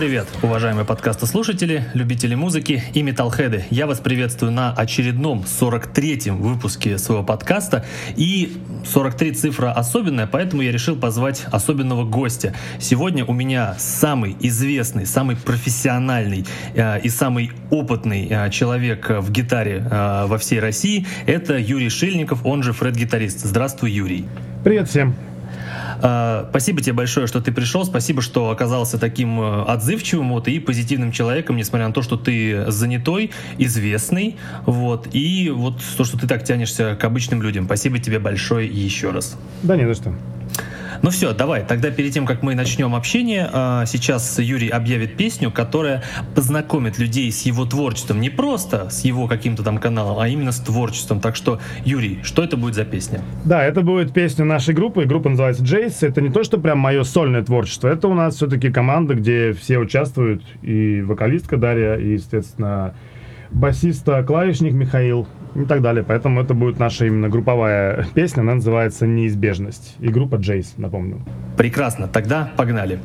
Привет, уважаемые подкастослушатели, любители музыки и металлхеды. Я вас приветствую на очередном 43-м выпуске своего подкаста. И 43 цифра особенная, поэтому я решил позвать особенного гостя. Сегодня у меня самый известный, самый профессиональный э, и самый опытный э, человек в гитаре э, во всей России. Это Юрий Шильников, он же Фред-гитарист. Здравствуй, Юрий. Привет всем. А, спасибо тебе большое, что ты пришел. Спасибо, что оказался таким э, отзывчивым вот, и позитивным человеком, несмотря на то, что ты занятой, известный. Вот, и вот то, что ты так тянешься к обычным людям. Спасибо тебе большое еще раз. Да не за что. Ну все, давай, тогда перед тем, как мы начнем общение, а, сейчас Юрий объявит песню, которая познакомит людей с его творчеством. Не просто с его каким-то там каналом, а именно с творчеством. Так что, Юрий, что это будет за песня? Да, это будет песня нашей группы. Группа называется Джейс. Это не то, что прям мое сольное творчество. Это у нас все-таки команда, где все участвуют. И вокалистка Дарья, и, естественно, басиста, клавишник Михаил и так далее. Поэтому это будет наша именно групповая песня, она называется «Неизбежность». И группа Джейс, напомню. Прекрасно, тогда погнали.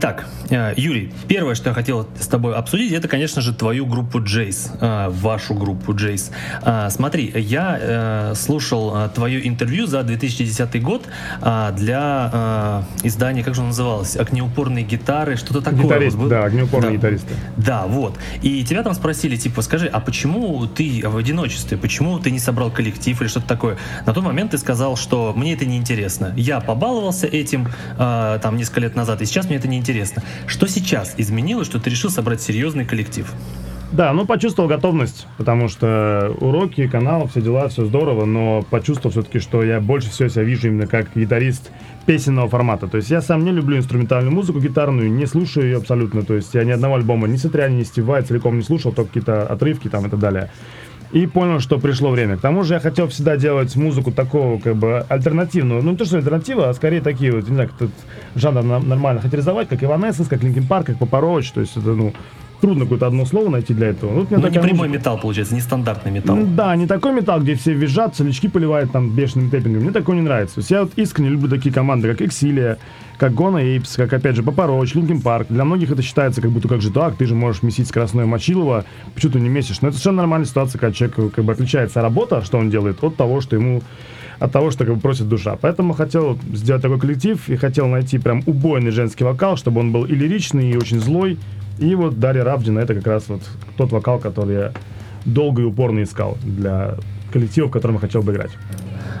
Итак, э, Юрий, первое, что я хотел с тобой обсудить, это, конечно же, твою группу Джейс, э, вашу группу Джейс. Э, смотри, я слушал твое интервью за 2010 год для издания, как же оно называлось, «Огнеупорные гитары», что-то такое. Гитарист, да, «Огнеупорные да. гитаристы». Да, вот. И тебя там спросили, типа, скажи, а почему ты в одиночестве, почему ты не собрал коллектив или что-то такое? На тот момент ты сказал, что мне это не интересно. Я побаловался этим там несколько лет назад, и сейчас мне это не интересно. Что сейчас изменилось, что ты решил собрать серьезный коллектив? Да, ну почувствовал готовность, потому что уроки, канал, все дела, все здорово, но почувствовал все-таки, что я больше всего себя вижу именно как гитарист песенного формата. То есть я сам не люблю инструментальную музыку гитарную, не слушаю ее абсолютно. То есть я ни одного альбома ни Сатриани, ни Стива целиком не слушал, только какие-то отрывки там и так далее. И понял, что пришло время. К тому же я хотел всегда делать музыку такого, как бы, альтернативную. Ну, не то, что альтернатива, а скорее такие вот, не знаю, как этот жанр нормально характеризовать, как Evanescence, как Linkin Park, как Roach. То есть это, ну, трудно какое-то одно слово найти для этого. Вот ну, не прямой музыка. металл, получается, не стандартный металл. Да, не такой металл, где все визжат, солячки поливают там бешеным тэппингом. Мне такое не нравится. То есть я вот искренне люблю такие команды, как Exilia, как Guano Apes, как, опять же, Papa Roach, Linkin Park. Для многих это считается как будто как же так, ты же можешь месить скоростное мочилово, почему ты не месишь? Но это совершенно нормальная ситуация, когда человек как бы отличается работа, что он делает, от того, что ему от того, что как бы просит душа. Поэтому хотел сделать такой коллектив и хотел найти прям убойный женский вокал, чтобы он был и лиричный, и очень злой, и вот Дарья Равдина это как раз вот тот вокал, который я долго и упорно искал для коллектива, в котором я хотел бы играть.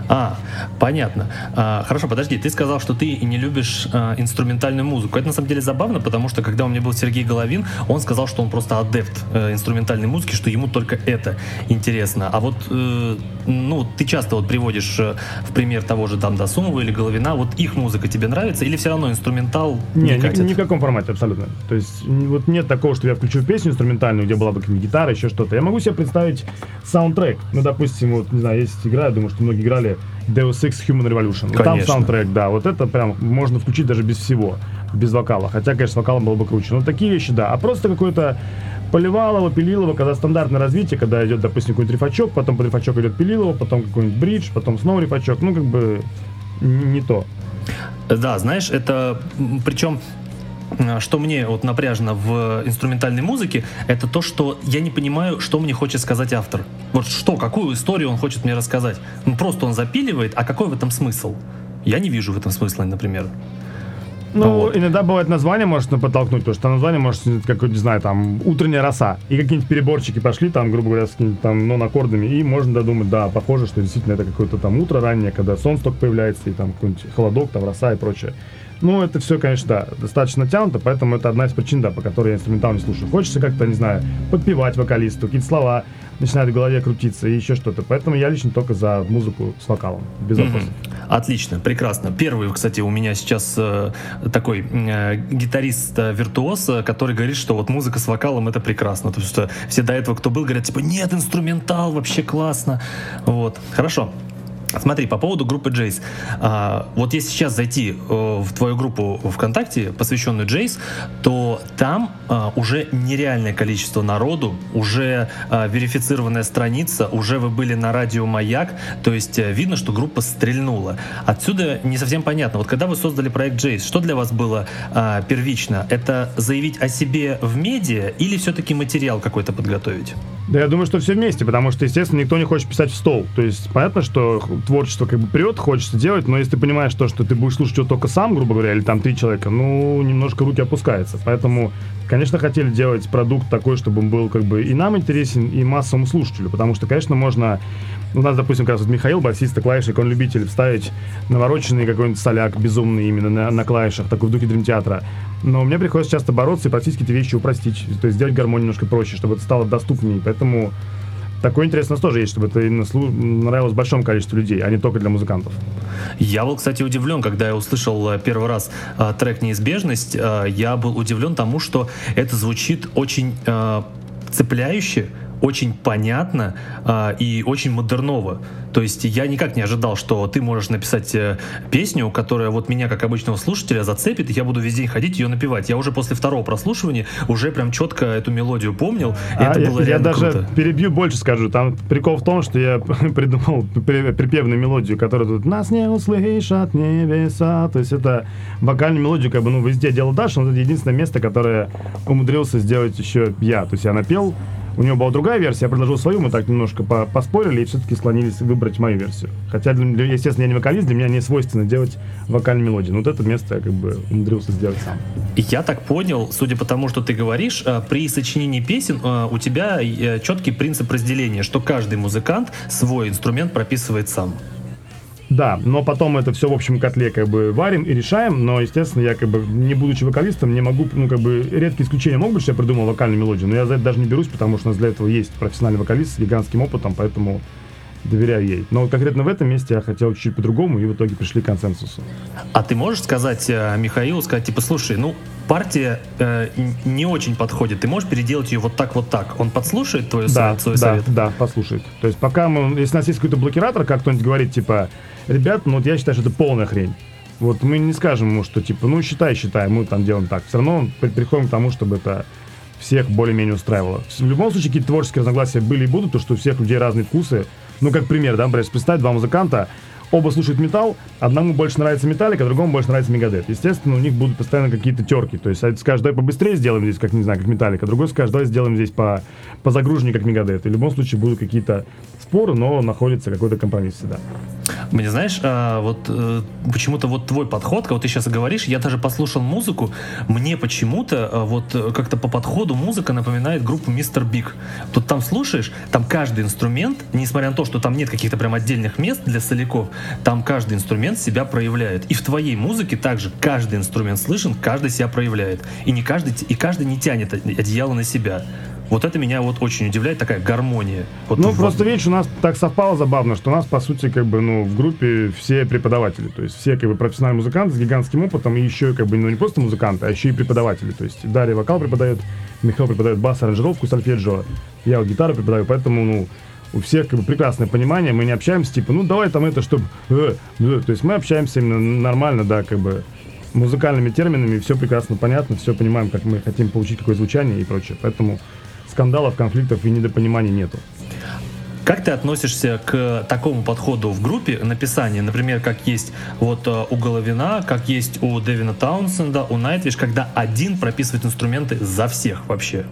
А, понятно. А, хорошо, подожди, ты сказал, что ты не любишь а, инструментальную музыку. Это на самом деле забавно, потому что когда у меня был Сергей Головин, он сказал, что он просто адепт э, инструментальной музыки, что ему только это интересно. А вот, э, ну, ты часто вот приводишь э, в пример того же там Досумова или Головина, вот их музыка тебе нравится или все равно инструментал не, не катит? Ни, ни в каком формате абсолютно. То есть вот нет такого, что я включу песню инструментальную, где была бы гитара, еще что-то. Я могу себе представить саундтрек. Ну, допустим, вот, не знаю, есть игра, я думаю, что многие играли Deus Ex Human Revolution. Вот там саундтрек, да, вот это прям можно включить даже без всего, без вокала. Хотя, конечно, с вокалом было бы круче. Но такие вещи, да. А просто какой-то Поливалово, Пилилово, когда стандартное развитие, когда идет, допустим, какой-нибудь рифачок, потом под рифачок идет Пилилово, потом какой-нибудь бридж, потом снова рифачок, ну, как бы не то. Да, знаешь, это причем что мне вот напряжено в инструментальной музыке, это то, что я не понимаю, что мне хочет сказать автор. Вот что, какую историю он хочет мне рассказать. Ну, просто он запиливает, а какой в этом смысл? Я не вижу в этом смысла, например. Ну, вот. иногда бывает название может подтолкнуть, потому что название может, как, не знаю, там, утренняя роса. И какие-нибудь переборчики пошли, там, грубо говоря, с какими-то там нон-аккордами, и можно додумать, да, похоже, что действительно это какое-то там утро раннее, когда солнце только появляется, и там какой-нибудь холодок, там, роса и прочее. Ну, это все, конечно, да, достаточно тянуто, поэтому это одна из причин, да, по которой я инструментал не слушаю. Хочется как-то, не знаю, подпевать вокалисту, какие-то слова начинают в голове крутиться и еще что-то. Поэтому я лично только за музыку с вокалом, без вопросов. Mm-hmm. Отлично, прекрасно. Первый, кстати, у меня сейчас э, такой э, гитарист-виртуоз, э, который говорит, что вот музыка с вокалом это прекрасно. То есть что все до этого, кто был, говорят, типа, нет, инструментал, вообще классно. Вот, хорошо. Смотри, по поводу группы Джейс. А, вот если сейчас зайти э, в твою группу ВКонтакте, посвященную Джейс, то там а, уже нереальное количество народу, уже а, верифицированная страница, уже вы были на радио «Маяк», то есть э, видно, что группа стрельнула. Отсюда не совсем понятно. Вот когда вы создали проект Джейс, что для вас было первично? Это заявить о себе в медиа или все-таки материал какой-то подготовить? Да, я думаю, что все вместе, потому что, естественно, никто не хочет писать в стол. То есть понятно, что творчество как бы прет, хочется делать, но если ты понимаешь то, что ты будешь слушать его только сам, грубо говоря, или там три человека, ну, немножко руки опускаются. Поэтому, конечно, хотели делать продукт такой, чтобы он был как бы и нам интересен, и массовому слушателю, потому что, конечно, можно у нас, допустим, как раз вот Михаил, басист, клавишник, он любитель вставить навороченный какой-нибудь соляк безумный именно на, на клавишах, такой в духе драмтеатра. Но мне приходится часто бороться и эти вещи упростить, то есть сделать гармонию немножко проще, чтобы это стало доступнее. Поэтому такой интерес у нас тоже есть, чтобы это нравилось большому количеству людей, а не только для музыкантов. Я был, кстати, удивлен, когда я услышал э, первый раз э, трек «Неизбежность». Э, я был удивлен тому, что это звучит очень цепляюще, очень понятно э, и очень модерново. То есть я никак не ожидал, что ты можешь написать э, песню, которая вот меня, как обычного слушателя, зацепит, и я буду весь день ходить ее напевать. Я уже после второго прослушивания уже прям четко эту мелодию помнил. И а это я, было я даже круто. перебью больше скажу. Там прикол в том, что я придумал припевную мелодию, которая тут «Нас не услышат небеса». То есть это вокальную мелодию как бы ну везде делал Даша, но это единственное место, которое умудрился сделать еще я. То есть я напел у него была другая версия, я предложил свою, мы так немножко по поспорили и все-таки склонились выбрать мою версию. Хотя, для, естественно, я не вокалист, для меня не свойственно делать вокальные мелодии. Но вот это место я как бы умудрился сделать сам. Я так понял, судя по тому, что ты говоришь, э, при сочинении песен э, у тебя э, четкий принцип разделения, что каждый музыкант свой инструмент прописывает сам. Да, но потом это все в общем котле как бы варим и решаем, но, естественно, я как бы, не будучи вокалистом, не могу, ну, как бы, редкие исключения могут быть, что я придумал вокальную мелодию, но я за это даже не берусь, потому что у нас для этого есть профессиональный вокалист с гигантским опытом, поэтому доверяю ей. Но конкретно в этом месте я хотел чуть-чуть по-другому, и в итоге пришли к консенсусу. А ты можешь сказать э, Михаилу, сказать, типа, слушай, ну, партия э, не очень подходит, ты можешь переделать ее вот так, вот так. Он подслушает твой, да, свой да, совет? Да, послушает. То есть пока мы, если у нас есть какой-то блокиратор, как кто-нибудь говорит, типа, ребят, ну вот я считаю, что это полная хрень. Вот мы не скажем ему, что типа, ну считай, считай, мы там делаем так. Все равно приходим к тому, чтобы это всех более-менее устраивало. В любом случае какие-то творческие разногласия были и будут, то что у всех людей разные вкусы. Ну, как пример, да, например, представь два музыканта, оба слушают металл, одному больше нравится Металлика, другому больше нравится Мегадет. Естественно, у них будут постоянно какие-то терки. То есть один скажет, давай побыстрее сделаем здесь, как, не знаю, как Металлика, другой скажет, давай сделаем здесь по, по загруженнее, как Мегадет. И в любом случае будут какие-то споры, но находится какой-то компромисс всегда. Мне знаешь, а, вот э, почему-то вот твой подход, когда ты сейчас говоришь, я даже послушал музыку, мне почему-то а, вот э, как-то по подходу музыка напоминает группу Мистер Биг. Тут там слушаешь, там каждый инструмент, несмотря на то, что там нет каких-то прям отдельных мест для соляков, там каждый инструмент себя проявляет. И в твоей музыке также каждый инструмент слышен, каждый себя проявляет. И не каждый, и каждый не тянет одеяло на себя. Вот это меня вот очень удивляет, такая гармония. Вот ну, в... просто, видишь, у нас так совпало забавно, что у нас, по сути, как бы, ну, в группе все преподаватели. То есть все, как бы, профессиональные музыканты с гигантским опытом, и еще, как бы, ну, не просто музыканты, а еще и преподаватели. То есть Дарья вокал преподает, Михаил преподает бас, аранжировку, сольфеджио. Я вот гитару преподаю, поэтому, ну, у всех как бы прекрасное понимание, мы не общаемся типа, ну давай там это, чтобы... Э, э. То есть мы общаемся именно нормально, да, как бы музыкальными терминами, все прекрасно понятно, все понимаем, как мы хотим получить какое звучание и прочее. Поэтому скандалов, конфликтов и недопониманий нету. Как ты относишься к такому подходу в группе написания, например, как есть вот э, у Головина, как есть у Дэвина Таунсенда, у Найтвиш, когда один прописывает инструменты за всех вообще?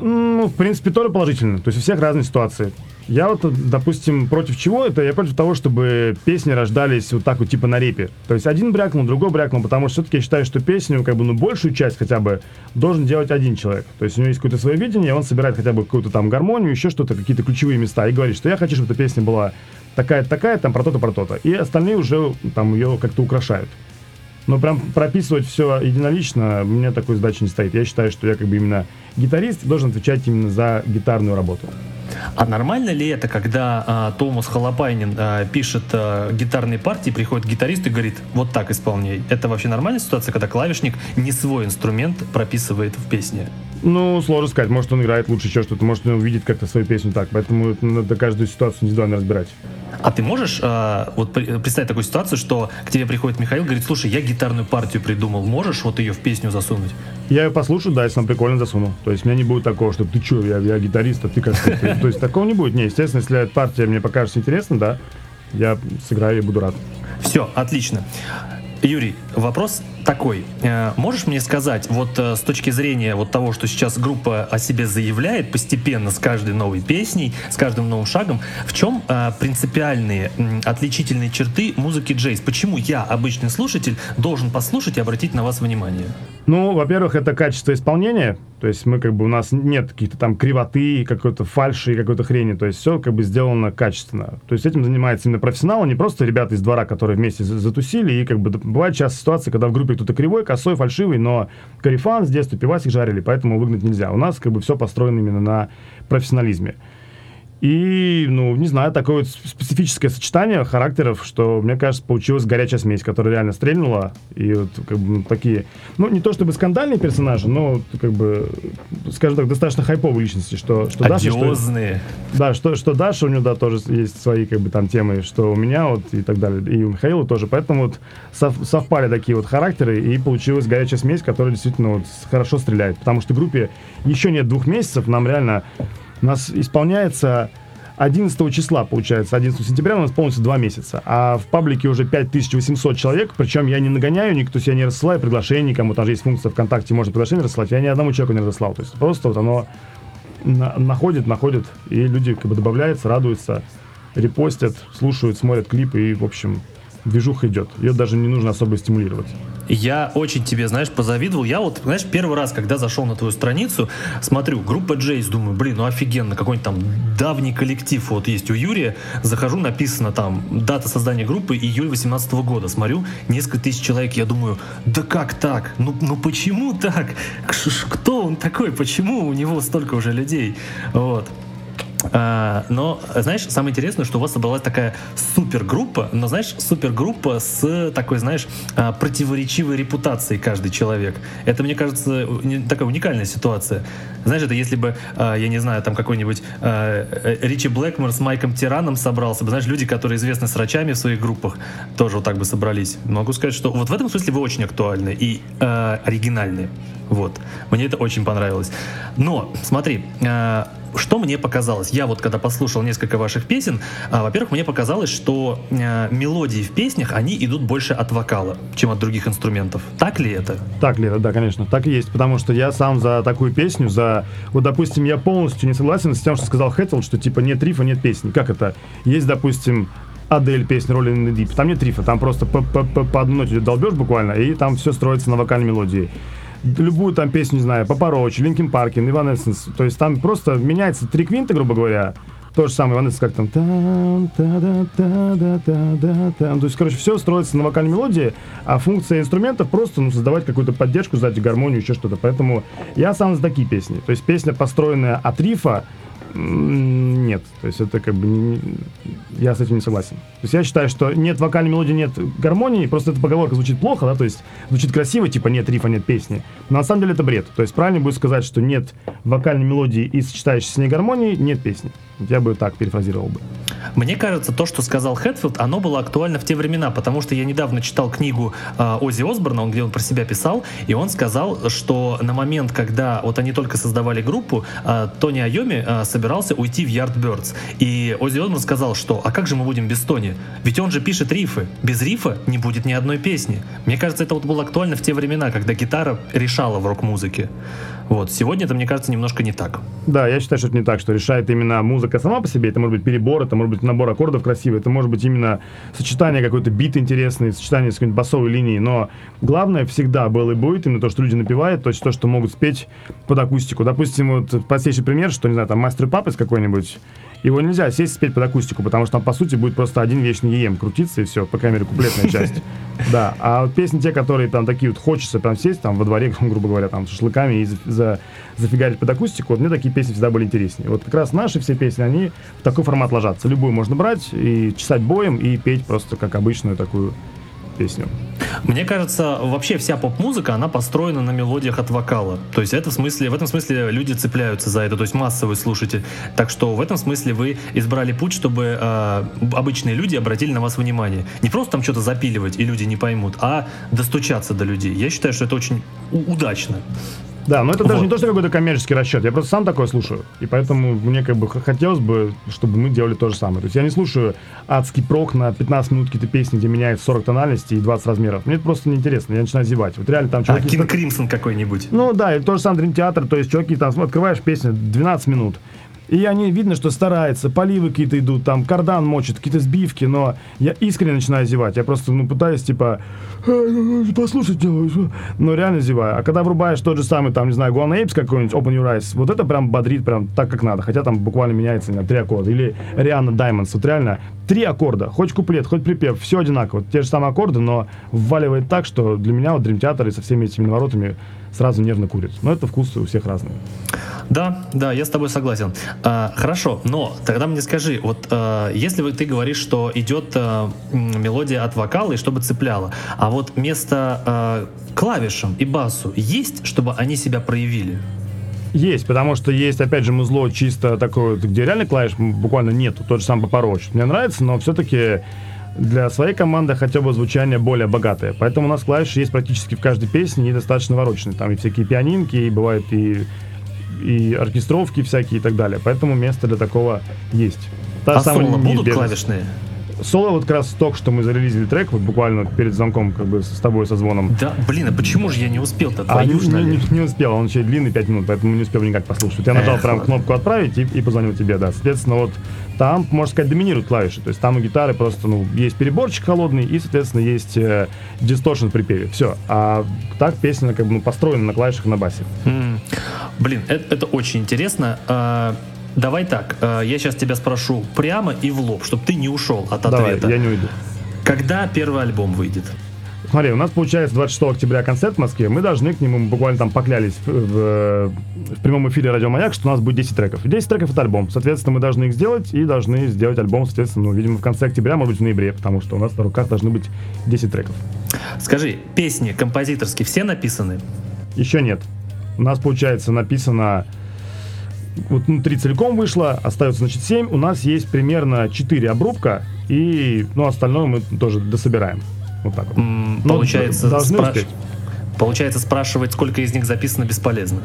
Ну, в принципе, тоже положительно. То есть у всех разные ситуации. Я вот, допустим, против чего это? Я против того, чтобы песни рождались вот так вот, типа на репе. То есть один брякнул, другой брякнул, потому что все-таки я считаю, что песню, как бы, ну, большую часть хотя бы должен делать один человек. То есть у него есть какое-то свое видение, он собирает хотя бы какую-то там гармонию, еще что-то, какие-то ключевые места, и говорит, что я хочу, чтобы эта песня была такая-то, такая, там, про то-то, про то-то. И остальные уже там ее как-то украшают. Но прям прописывать все единолично, у меня такой задачи не стоит. Я считаю, что я как бы именно гитарист должен отвечать именно за гитарную работу. А нормально ли это, когда а, Томас Холопайнин а, пишет а, гитарные партии, приходит гитарист и говорит, вот так исполняй. Это вообще нормальная ситуация, когда клавишник не свой инструмент прописывает в песне? Ну, сложно сказать. Может, он играет лучше еще что-то, может, он увидит как-то свою песню так. Поэтому надо каждую ситуацию индивидуально разбирать. А ты можешь э, вот представить такую ситуацию, что к тебе приходит Михаил, говорит, слушай, я гитарную партию придумал, можешь вот ее в песню засунуть? Я ее послушаю, да, если нам прикольно засуну. То есть у меня не будет такого, что ты что, я, я гитарист, а ты как То есть такого не будет. Не, естественно, если эта партия мне покажется интересна, да, я сыграю и буду рад. Все, отлично. Юрий, вопрос такой. Э, можешь мне сказать, вот э, с точки зрения вот того, что сейчас группа о себе заявляет постепенно с каждой новой песней, с каждым новым шагом, в чем э, принципиальные отличительные черты музыки джейз? Почему я, обычный слушатель, должен послушать и обратить на вас внимание? Ну, во-первых, это качество исполнения. То есть мы как бы у нас нет каких-то там кривоты, какой-то фальши, какой-то хрени. То есть все как бы сделано качественно. То есть этим занимается именно профессионал, а не просто ребята из двора, которые вместе затусили. И как бы бывает часто ситуация, когда в группе кто-то кривой, косой, фальшивый, но карифан с детства пивасик жарили, поэтому выгнать нельзя. У нас как бы все построено именно на профессионализме. И, ну, не знаю, такое вот специфическое сочетание характеров, что, мне кажется, получилась горячая смесь, которая реально стрельнула. И вот, как бы, ну, такие, ну, не то чтобы скандальные персонажи, но, как бы, скажем так, достаточно хайповые личности, что, что Даша... Что, да, что, что Даша, у нее, да, тоже есть свои, как бы, там, темы, что у меня, вот, и так далее, и у Михаила тоже. Поэтому вот сов, совпали такие вот характеры, и получилась горячая смесь, которая действительно вот хорошо стреляет. Потому что группе еще нет двух месяцев, нам реально у нас исполняется 11 числа, получается, 11 сентября у нас полностью два месяца. А в паблике уже 5800 человек, причем я не нагоняю, никто себя не рассылаю приглашение никому, там же есть функция ВКонтакте, можно приглашение рассылать, я ни одному человеку не разослал. То есть просто вот оно на находит, находит, и люди как бы добавляются, радуются, репостят, слушают, смотрят клипы, и, в общем, движуха идет. Ее даже не нужно особо стимулировать. Я очень тебе, знаешь, позавидовал. Я вот, знаешь, первый раз, когда зашел на твою страницу, смотрю, группа Джейс, думаю, блин, ну офигенно, какой-нибудь там давний коллектив вот есть у Юрия. Захожу, написано там, дата создания группы июль 18 года. Смотрю, несколько тысяч человек. Я думаю, да как так? Ну, ну почему так? Кто он такой? Почему у него столько уже людей? Вот. А, но, знаешь, самое интересное, что у вас собралась такая супергруппа, но, знаешь, супергруппа с такой, знаешь, а, противоречивой репутацией каждый человек. Это, мне кажется, такая уникальная ситуация. Знаешь, это если бы, а, я не знаю, там какой-нибудь э, Ричи Блэкмор с Майком Тираном собрался бы, знаешь, люди, которые известны с врачами в своих группах, тоже вот так бы собрались. Могу сказать, что вот в этом смысле вы очень актуальны и э, оригинальны. Вот. Мне это очень понравилось. Но, смотри, что мне показалось? Я вот когда послушал несколько ваших песен, а, во-первых, мне показалось, что а, мелодии в песнях, они идут больше от вокала, чем от других инструментов. Так ли это? Так ли это, да, конечно, так и есть, потому что я сам за такую песню, за... Вот, допустим, я полностью не согласен с тем, что сказал Хэттл, что типа нет рифа, нет песни. Как это? Есть, допустим, Адель песня Rolling in the Deep. Там нет рифа, там просто по, по, по, по одной ноте долбешь буквально, и там все строится на вокальной мелодии любую там песню, не знаю, Papa Roach, Linkin Park, Evanescence. То есть там просто меняется три квинта, грубо говоря. То же самое, Evanescence, как там... та То есть, короче, все строится на вокальной мелодии, а функция инструментов просто ну, создавать какую-то поддержку, сзади гармонию, еще что-то. Поэтому я сам за такие песни. То есть песня, построенная от риффа, нет, то есть это как бы не, я с этим не согласен. То есть я считаю, что нет вокальной мелодии, нет гармонии, просто эта поговорка звучит плохо, да, то есть звучит красиво, типа нет рифа, нет песни. Но на самом деле это бред. То есть правильно будет сказать, что нет вокальной мелодии и сочетающейся с ней гармонии, нет песни. Я бы так перефразировал бы. Мне кажется, то, что сказал Хэтфилд, оно было актуально в те времена, потому что я недавно читал книгу э, Ози Осборна, где он про себя писал, и он сказал, что на момент, когда вот они только создавали группу, э, Тони Айоми э, собирался уйти в Yardbirds. И Ози Осборн сказал, что «А как же мы будем без Тони? Ведь он же пишет рифы. Без рифа не будет ни одной песни». Мне кажется, это вот было актуально в те времена, когда гитара решала в рок-музыке. Вот. Сегодня это, мне кажется, немножко не так. Да, я считаю, что это не так, что решает именно музыка сама по себе. Это может быть перебор, это может быть набор аккордов красивый, это может быть именно сочетание какой-то бит интересный, сочетание с какой-нибудь басовой линией. Но главное всегда было и будет именно то, что люди напевают, то есть то, что могут спеть под акустику. Допустим, вот простейший пример, что, не знаю, там мастер папец какой-нибудь, его нельзя сесть спеть под акустику, потому что там, по сути, будет просто один вечный ЕМ крутиться, и все, по камере куплетная часть. Да, а вот песни те, которые там такие вот хочется прям сесть там во дворе, грубо говоря, там с шашлыками и за, зафигарить под акустику, вот мне такие песни всегда были интереснее. Вот как раз наши все песни, они в такой формат ложатся. Любую можно брать и чесать боем, и петь просто как обычную такую песню. Мне кажется, вообще вся поп-музыка, она построена на мелодиях от вокала. То есть это в, смысле, в этом смысле люди цепляются за это, то есть массовый слушатель. Так что в этом смысле вы избрали путь, чтобы э, обычные люди обратили на вас внимание. Не просто там что-то запиливать, и люди не поймут, а достучаться до людей. Я считаю, что это очень удачно. Да, но это вот. даже не то, что какой-то коммерческий расчет. Я просто сам такое слушаю. И поэтому мне как бы хотелось бы, чтобы мы делали то же самое. То есть я не слушаю адский прок на 15 минут какие-то песни, где меняет 40 тональностей и 20 размеров. Мне это просто неинтересно. Я начинаю зевать. Вот реально там чуваки... А, Кинг Кримсон какой-нибудь. Ну да, и то же самое Дрим Театр. То есть чуваки там, открываешь песню 12 минут. И они, видно, что стараются, поливы какие-то идут, там, кардан мочит, какие-то сбивки, но я искренне начинаю зевать. Я просто, ну, пытаюсь, типа, послушать, но реально зеваю. А когда врубаешь тот же самый, там, не знаю, Guan Apes какой-нибудь, Open Your Eyes, вот это прям бодрит прям так, как надо. Хотя там буквально меняется, знаю, три аккорда. Или Rihanna Diamonds, вот реально три аккорда, хоть куплет, хоть припев, все одинаково. Те же самые аккорды, но вваливает так, что для меня вот Dream Theater и со всеми этими наворотами сразу нервно курит. Но это вкусы у всех разные. Да, да, я с тобой согласен. А, хорошо, но тогда мне скажи, вот а, если ты говоришь, что идет а, мелодия от вокала и чтобы цепляла, а вот место а, клавишам и басу есть, чтобы они себя проявили? Есть, потому что есть, опять же, музло чисто такое, где реально клавиш буквально нету, тот же сам Папороч. Мне нравится, но все-таки для своей команды хотя бы звучание более богатое. Поэтому у нас клавиши есть практически в каждой песне и достаточно вороченные. Там и всякие пианинки, и бывают и, и оркестровки всякие и так далее. Поэтому место для такого есть. Та а соло будут клавишные? Соло вот как раз только что мы зарелизили трек, вот буквально перед звонком как бы с тобой со звоном. Да, блин, а почему же я не успел-то? А, не, не, не успел, он еще длинный 5 минут, поэтому не успел никак послушать. Я нажал Эх, прям кнопку «Отправить» и, и позвонил тебе, да. Соответственно, вот там, можно сказать, доминируют клавиши. То есть там у гитары просто, ну, есть переборчик холодный и, соответственно, есть э, дисторшн в припеве. Все. А так песня как бы ну, построена на клавишах на басе. Mm. Блин, это, это очень интересно. Давай так, а, я сейчас тебя спрошу прямо и в лоб, чтобы ты не ушел от Давай, ответа. я не уйду. Когда первый альбом выйдет? Смотри, у нас получается 26 октября концерт в Москве. Мы должны к нему буквально там поклялись в, в, в прямом эфире Радио Маяк, что у нас будет 10 треков. 10 треков это альбом. Соответственно, мы должны их сделать и должны сделать альбом, соответственно, ну, видимо, в конце октября, может быть, в ноябре, потому что у нас на руках должны быть 10 треков. Скажи, песни композиторские все написаны? Еще нет. У нас, получается, написано вот ну, три целиком вышло, остается, значит, 7. У нас есть примерно 4 обрубка, и, ну, остальное мы тоже дособираем. Вот так вот. М, Получается, спраш... Получается, спрашивать, сколько из них записано, бесполезно.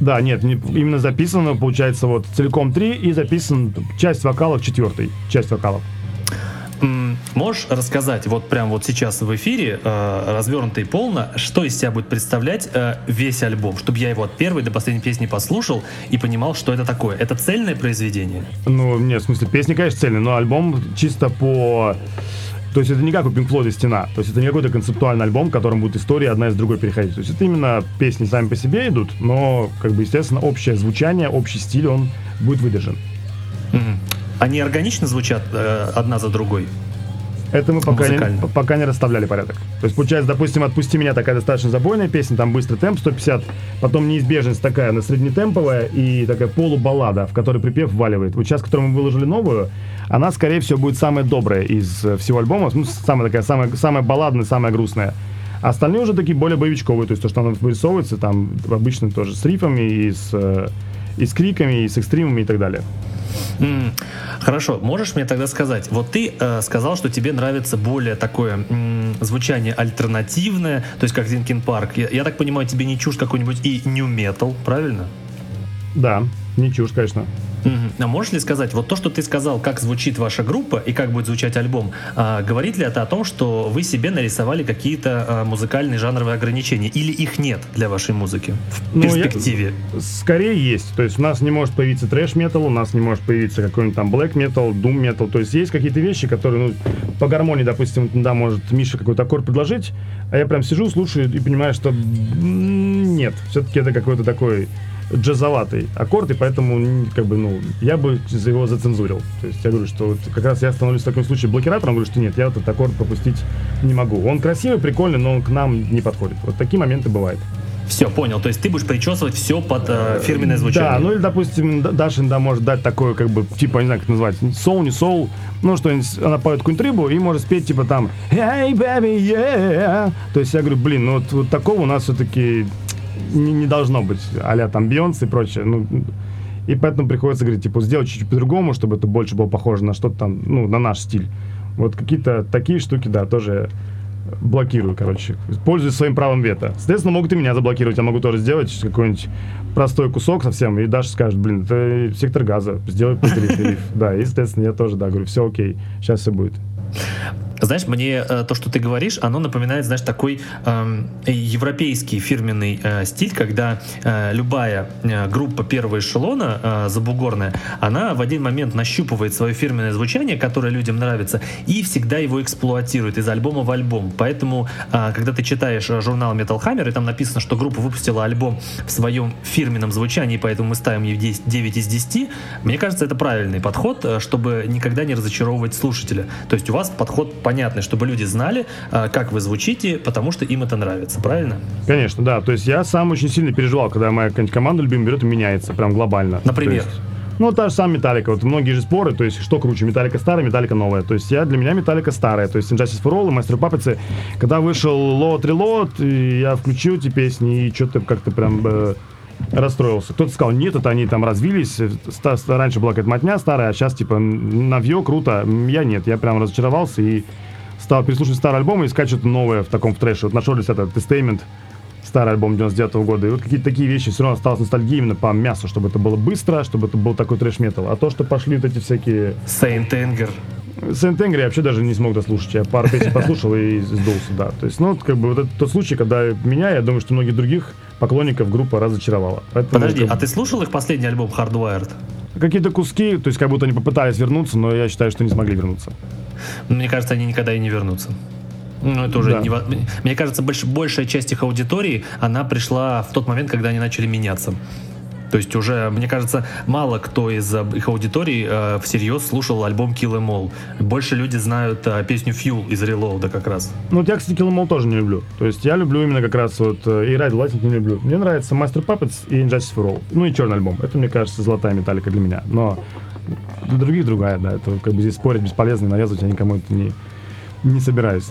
Да, нет, не, именно записано, получается, вот целиком три и записан часть вокалов четвертый, часть вокалов. Можешь рассказать вот прям вот сейчас в эфире, э, развернуто и полно, что из себя будет представлять э, весь альбом, чтобы я его от первой до последней песни послушал и понимал, что это такое? Это цельное произведение? Ну, нет, в смысле, песни, конечно, цельные, но альбом чисто по то есть это не как у Pink Floyd «Стена». То есть это не какой-то концептуальный альбом, в котором будет история одна из другой переходить. То есть это именно песни сами по себе идут, но, как бы, естественно, общее звучание, общий стиль, он будет выдержан. Мгм. Они органично звучат э, одна за другой? Это мы пока не, пока не расставляли порядок. То есть, получается, допустим, «Отпусти меня» такая достаточно забойная песня, там быстрый темп 150, потом «Неизбежность» такая, она среднетемповая и такая полубаллада, в которой припев вваливает. Вот сейчас, которую мы выложили новую, она, скорее всего, будет самая добрая из э, всего альбома, ну, самая такая, самая, самая балладная, самая грустная. А остальные уже такие более боевичковые, то есть то, что она вырисовывается, там обычно тоже с рифами и с, э, и с криками, и с экстримами и так далее. М, Хорошо, можешь мне тогда сказать, вот ты э, сказал, что тебе нравится более такое м, звучание альтернативное, то есть как Зинкин Парк. Я, я так понимаю, тебе не чушь какой-нибудь и нью метал, правильно? Да, не чушь, конечно. Мгм. А можешь ли сказать, вот то, что ты сказал, как звучит ваша группа и как будет звучать альбом, а, говорит ли это о том, что вы себе нарисовали какие-то а, музыкальные жанровые ограничения, или их нет для вашей музыки в Ну, я- перспективе? Скорее есть. То есть у нас не может появиться трэш-метал, у нас не может появиться какой-нибудь там блэк-метал, дум-метал. То есть есть какие-то вещи, которые, ну, по гармонии, допустим, да, может Миша какой-то аккорд предложить, а я прям сижу, слушаю и понимаю, что нет, все-таки это какой-то такой джазоватый аккорд, и поэтому, как бы, ну, я бы его зацензурил. То есть я говорю, что вот как раз я становлюсь в таком случае блокиратором, говорю, что нет, я этот аккорд пропустить не могу. Он красивый, прикольный, но он к нам не подходит. Вот такие моменты бывают. Все, понял. То есть ты будешь причесывать все под э, фирменное звучание. Да, ну или, допустим, Дашин, да, может дать такое, как бы, типа, не знаю, как назвать, соул, не соул, ну, что-нибудь, она поет какую-нибудь рыбу и может спеть, типа, там, hey, baby, yeah. То есть я говорю, блин, ну, вот, вот такого у нас все-таки не, не должно быть, а там Бейонсе и прочее, ну, и поэтому приходится говорить, типа, сделать чуть-чуть по-другому, чтобы это больше было похоже на что-то там, ну, на наш стиль. Вот какие-то такие штуки, да, тоже блокирую, короче. Пользуюсь своим правом вето. Соответственно, могут и меня заблокировать. Я могу тоже сделать какой-нибудь простой кусок совсем, и Даша скажет, блин, это сектор газа, сделай быстрее риф. Да, и, соответственно, я тоже, да, говорю, все окей, сейчас все будет. Знаешь, мне э, то, что ты говоришь, оно напоминает, знаешь, такой эм, европейский фирменный э, стиль, когда э, любая э, группа первого эшелона, э, забугорная, она в один момент нащупывает свое фирменное звучание, которое людям нравится, и всегда его эксплуатирует из альбома в альбом. Поэтому, э, когда ты читаешь э, журнал Metal Hammer, и там написано, что группа выпустила альбом в своем фирменном звучании, поэтому мы ставим ей 10 9 из 10, мне кажется, это правильный подход, э, чтобы никогда не разочаровывать слушателя. То есть у вас вас подход понятный, чтобы люди знали, э, как вы звучите, потому что им это нравится, правильно? Конечно, да. То есть я сам очень сильно переживал, когда моя команда любимая берет и меняется, прям глобально. Например? Есть, ну, та же самая Металлика. Вот многие же споры, то есть что круче, Металлика старая, Металлика новая. То есть я, для меня Металлика старая. То есть Injustice for All и Master Puppets. Когда вышел Load Reload, я включил эти песни и что-то как-то прям э, расстроился. Кто-то сказал, нет, это они там развились. Раньше была какая-то матня старая, а сейчас типа навье, круто. Я нет, я прям разочаровался и стал переслушивать старый альбом и искать что-то новое в таком в трэше. Вот нашел этот Testament, старый альбом 99 -го года. И вот какие-то такие вещи все равно осталось ностальгия именно по мясу, чтобы это было быстро, чтобы это был такой трэш-метал. А то, что пошли вот эти всякие... Saint Anger. Saint я вообще даже не смог дослушать. Я пару песен послушал и сдулся, да. То есть, ну, как бы вот это тот случай, когда меня, я думаю, что многих других поклонников группа разочаровала. Поэтому, Подожди, как... а ты слушал их последний альбом Hardwired? Какие-то куски, то есть как будто они попытались вернуться, но я считаю, что не смогли вернуться. Мне кажется, они никогда и не вернутся. Ну, это уже да. не... Мне кажется, больш... большая часть их аудитории, она пришла в тот момент, когда они начали меняться. То есть уже, мне кажется, мало кто из э, их аудитории э, всерьез слушал альбом Kill Em All. Больше люди знают э, песню Fuel из Reload как раз. Ну, вот я, кстати, Kill Em All тоже не люблю. То есть я люблю именно как раз вот э, и Ride Lightning не люблю. Мне нравится Master Puppets и Injustice for All. Ну и черный альбом. Это, мне кажется, золотая металлика для меня. Но для других другая, да. Это как бы здесь спорить бесполезно, и навязывать я никому это не, не собираюсь.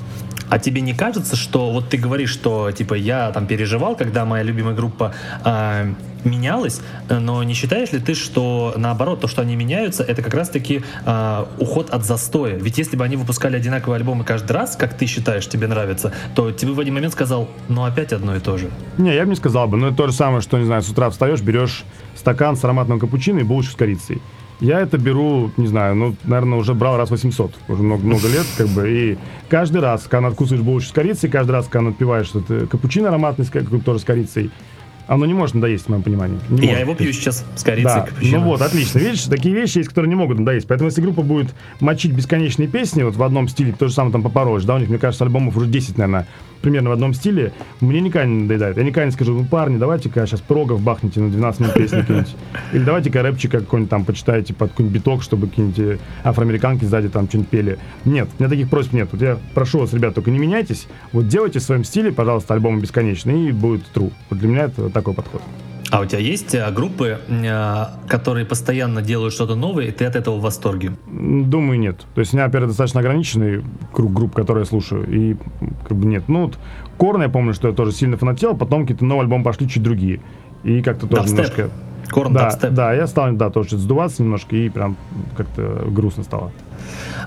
А тебе не кажется, что вот ты говоришь, что типа я там переживал, когда моя любимая группа э, менялась, но не считаешь ли ты, что наоборот, то, что они меняются, это как раз-таки э, уход от застоя? Ведь если бы они выпускали одинаковые альбомы каждый раз, как ты считаешь, тебе нравится, то тебе в один момент сказал, ну опять одно и то же. Не, я бы не сказал бы, но это то же самое, что, не знаю, с утра встаешь, берешь стакан с ароматным капучино и булочку с корицей. Я это беру, не знаю, ну, наверное, уже брал раз 800, уже много, много лет, как бы, и каждый раз, когда откусываешь булочку с корицей, каждый раз, когда отпиваешь что-то капучино ароматный, тоже с корицей, оно не может надоесть, в моем понимании. Не я может. его пью сейчас с корицей. Да. Ну вот, отлично. Видишь, такие вещи есть, которые не могут надоесть. Поэтому если группа будет мочить бесконечные песни вот в одном стиле, то же самое там Папорож, да, у них, мне кажется, альбомов уже 10, наверное, примерно в одном стиле, мне никогда не надоедает. Я никогда не скажу, ну, парни, давайте-ка сейчас прогов бахните на 12 минут песни какие-нибудь. Или давайте-ка рэпчика какой-нибудь там почитайте под какой-нибудь биток, чтобы какие-нибудь э, афроамериканки сзади там что-нибудь пели. Нет, у меня таких просьб нет. Вот я прошу вас, ребят, только не меняйтесь. Вот делайте в своем стиле, пожалуйста, альбомы бесконечные, и будет true. Вот для меня это такой подход. А у тебя есть э, группы, э, которые постоянно делают что-то новое, и ты от этого в восторге? Думаю, нет. То есть у меня, во-первых, достаточно ограниченный круг групп, которые я слушаю, и как бы нет. Ну, вот Корн, я помню, что я тоже сильно фанател, потом какие-то новые альбомы пошли чуть другие. И как-то тоже Дабстеп. немножко... Корн да, да, я стал, да, тоже сдуваться немножко, и прям как-то грустно стало.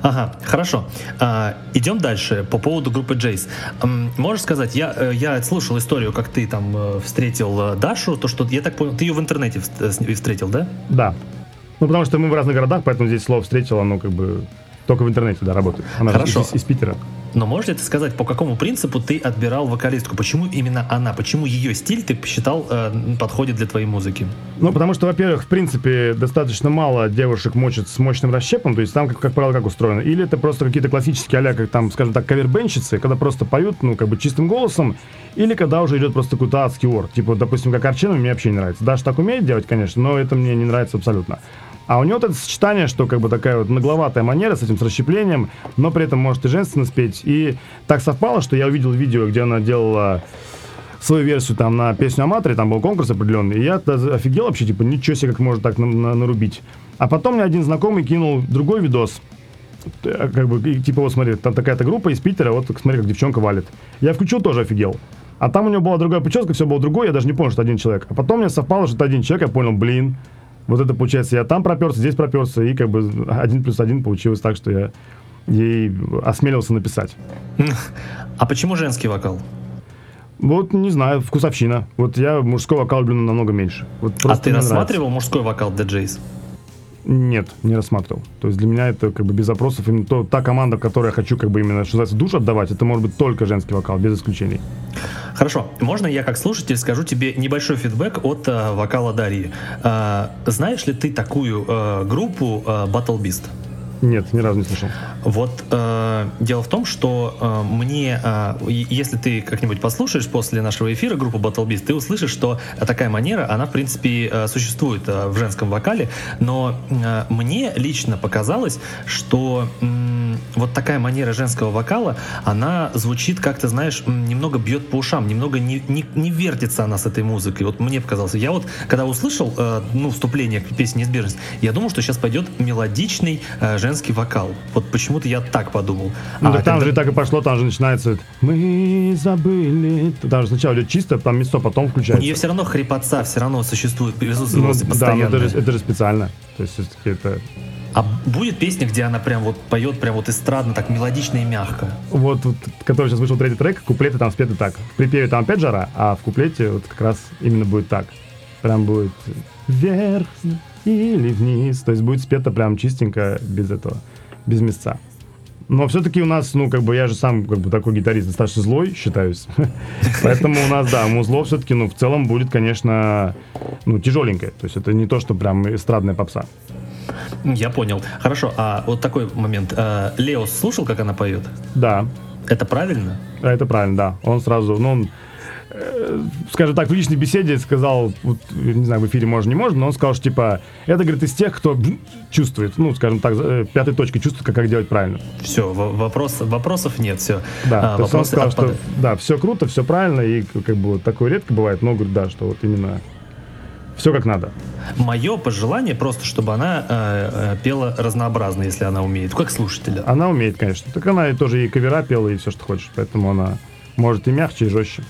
Ага, хорошо. А, идем дальше по поводу группы Джейс. Можешь сказать, я, э, я слушал историю, как ты там э, встретил э, Дашу, то что, я так понял, ты ее в интернете встретил, да? Да. Ну, потому что мы в разных городах, поэтому здесь слово встретил, оно как бы только в интернете, да, работает. Она Хорошо. Из, из Питера. Но можешь ли ты сказать, по какому принципу ты отбирал вокалистку? Почему именно она? Почему ее стиль ты посчитал э, подходит для твоей музыки? Ну, потому что, во-первых, в принципе, достаточно мало девушек мочат с мощным расщепом, то есть там, как, как правило, как устроено. Или это просто какие-то классические а как там, скажем так, кавербенщицы, когда просто поют, ну, как бы чистым голосом, или когда уже идет просто какой-то адский ор. Типа, допустим, как Арчена мне вообще не нравится. Даже так умеет делать, конечно, но это мне не нравится абсолютно. А у него вот это сочетание, что как бы такая вот нагловатая манера с этим с расщеплением, но при этом может и женственно спеть. И так совпало, что я увидел видео, где она делала свою версию там на песню Аматори, там был конкурс определенный, и я офигел вообще, типа, ничего себе, как можно так на, на, нарубить. А потом мне один знакомый кинул другой видос, э, как бы, типа, вот смотри, там такая-то группа из Питера, вот смотри, как девчонка валит. Я включил, тоже офигел. А там у него была другая прическа, все было другое, я даже не понял, что один человек. А потом мне совпало, что это один человек, я понял, блин, вот это получается, я там проперся, здесь проперся, и как бы один плюс один получилось так, что я ей осмелился написать. А почему женский вокал? Вот, не знаю, вкусовщина. Вот я мужской вокал люблю намного меньше. Вот а ты рассматривал нравится. мужской вокал для Джейс? Нет, не рассматривал. То есть для меня это как бы без запросов. Именно то, та команда, которой я хочу как бы именно, что называется, душ отдавать, это может быть только женский вокал, без исключений. Хорошо. Можно я как слушатель скажу тебе небольшой фидбэк от э, вокала Дарьи? Э, знаешь ли ты такую э, группу э, Battle Beast? Нет, ни разу не слышал. Вот э, дело в том, что э, мне, э, если ты как-нибудь послушаешь после нашего эфира группу Battle Beast, ты услышишь, что такая манера, она в принципе э, существует э, в женском вокале, но э, мне лично показалось, что э, вот такая манера женского вокала, она звучит как-то, знаешь, немного бьет по ушам, немного не, не, не вертится она с этой музыкой. Вот мне показалось. Я вот, когда услышал, э, ну, вступление к песне «Неизбежность», я думал, что сейчас пойдет мелодичный э, женский вокал. Вот почему-то я так подумал. Ну, а, так там когда... же так и пошло, там же начинается «Мы забыли». Там же сначала идет чисто, там место, потом включается. У нее все равно хрипотца все равно существует, присутствует ну, постоянно. Да, это же, это же специально. То есть все-таки это а будет песня, где она прям вот поет прям вот эстрадно, так мелодично и мягко? Вот, вот который сейчас вышел третий трек, куплеты там спеты так. В припеве там опять жара, а в куплете вот как раз именно будет так. Прям будет вверх или вниз. То есть будет спето прям чистенько, без этого, без места. Но все-таки у нас, ну, как бы я же сам, как бы такой гитарист достаточно злой, считаюсь. Поэтому у нас, да, музло все-таки, ну, в целом будет, конечно, ну, тяжеленькое. То есть это не то, что прям эстрадная попса. Я понял. Хорошо, а вот такой момент. Э, Лео слушал, как она поет? Да. Это правильно? Да, это правильно, да. Он сразу, ну, он, э, скажем так, в личной беседе сказал, вот, не знаю, в эфире можно, не можно, но он сказал, что, типа, это, говорит, из тех, кто чувствует, ну, скажем так, э, пятой точкой чувствует, как, как делать правильно. Все, вопрос, вопросов нет, все. Да, а, то есть он сказал, отпадают. что, да, все круто, все правильно, и, как бы, такое редко бывает, но, говорит, да, что вот именно все как надо. Мое пожелание просто, чтобы она э, э, пела разнообразно, если она умеет, как слушателя. Она умеет, конечно. Так она и тоже и кавера пела, и все, что хочешь. Поэтому она может и мягче, и жестче.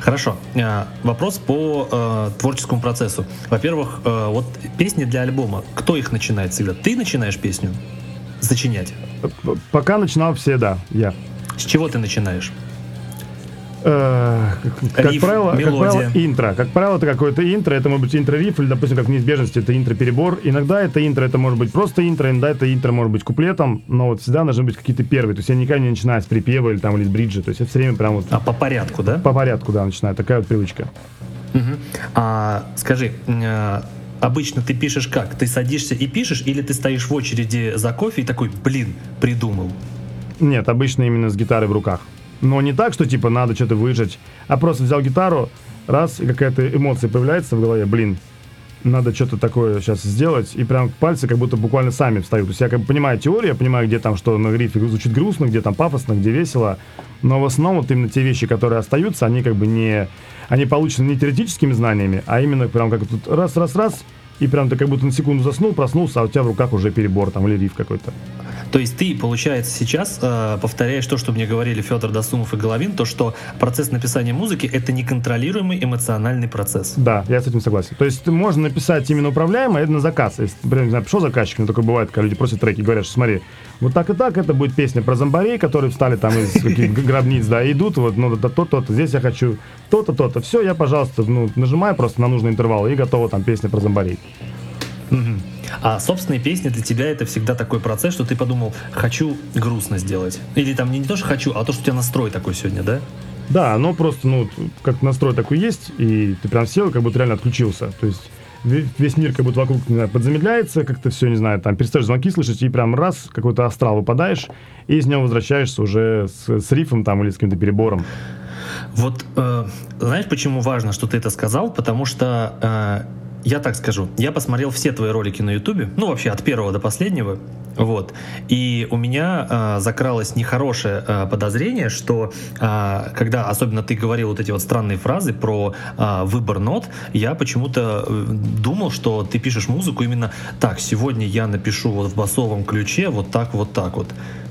Хорошо. Э, вопрос по э, творческому процессу. Во-первых, э, вот песни для альбома. Кто их начинает всегда? Ты начинаешь песню сочинять? Пока начинал все, да, я. С чего ты начинаешь? Э, как, Риф, правило, как правило, интро. Как правило, это какое-то интро, это может быть интро-риф, или, допустим, как в неизбежности, это интро-перебор. Иногда это интро, это может быть просто интро, иногда это интро может быть куплетом, но вот всегда должны быть какие-то первые. То есть я никогда не начинаю с припева или там или с бриджа. То есть я все время прям вот... А по порядку, да? По порядку, да, начинаю. Такая вот привычка. Угу. А, скажи, э, обычно ты пишешь как? Ты садишься и пишешь, или ты стоишь в очереди за кофе и такой, блин, придумал? Нет, обычно именно с гитарой в руках. Но не так, что типа надо что-то выжать, а просто взял гитару, раз, и какая-то эмоция появляется в голове, блин, надо что-то такое сейчас сделать, и прям пальцы как будто буквально сами встают. То есть я как бы понимаю теорию, я понимаю, где там что на грифе звучит грустно, где там пафосно, где весело, но в основном вот именно те вещи, которые остаются, они как бы не, они получены не теоретическими знаниями, а именно прям как тут раз-раз-раз, и прям ты как будто на секунду заснул, проснулся, а у тебя в руках уже перебор там или риф какой-то. То есть ты, получается, сейчас э, повторяешь то, что мне говорили Федор Досумов и Головин, то, что процесс написания музыки — это неконтролируемый эмоциональный процесс. Да, я с этим согласен. То есть можно написать именно управляемо, это на заказ. Если, например, не знаю, пришел заказчик, но такое бывает, когда люди просят треки, говорят, что смотри, вот так и так, это будет песня про зомбарей, которые встали там из каких-то гробниц, да, идут, вот, ну, то-то, то-то, здесь я хочу то-то, то-то. Все, я, пожалуйста, ну, нажимаю просто на нужный интервал, и готова там песня про зомбарей. А собственные песни для тебя это всегда такой процесс, что ты подумал, хочу грустно сделать. Или там не то, что хочу, а то, что у тебя настрой такой сегодня, да? Да, оно просто, ну, как настрой такой есть, и ты прям сел как будто реально отключился. То есть весь мир как будто вокруг, не знаю, подзамедляется, как-то все, не знаю, там перестаешь звонки слышать, и прям раз, какой-то астрал выпадаешь, и из него возвращаешься уже с, с рифом там или с каким-то перебором. Вот э, знаешь, почему важно, что ты это сказал? Потому что э, я так скажу, я посмотрел все твои ролики на Ютубе, ну вообще от первого до последнего, вот, и у меня э, закралось нехорошее э, подозрение, что э, когда особенно ты говорил вот эти вот странные фразы про э, выбор нот, я почему-то думал, что ты пишешь музыку именно так, сегодня я напишу вот в басовом ключе вот так, вот так вот.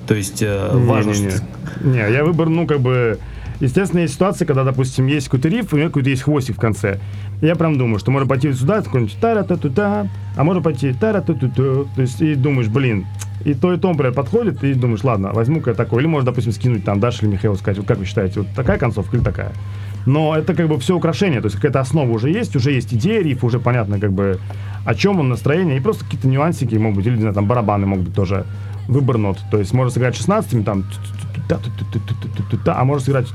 То есть э, не, важно, не, не. что... Не, я выбор, ну как бы Естественно, есть ситуация, когда, допустим, есть какой-то риф, и у него какой-то есть хвостик в конце. Я прям думаю, что можно пойти сюда, какой-нибудь тара та ту та а можно пойти тара та ту ту То есть, и думаешь, блин, и то, и то, например, подходит, и думаешь, ладно, возьму-ка такой. Или можно, допустим, скинуть там Даша или Михаил, сказать, как вы считаете, вот такая концовка или такая? Но это как бы все украшение, то есть какая-то основа уже есть, уже есть идея, риф, уже понятно как бы о чем он, настроение, и просто какие-то нюансики могут быть, или, не знаю, там барабаны могут быть тоже, выбор нот. То есть можно сыграть 16 там, а можно сыграть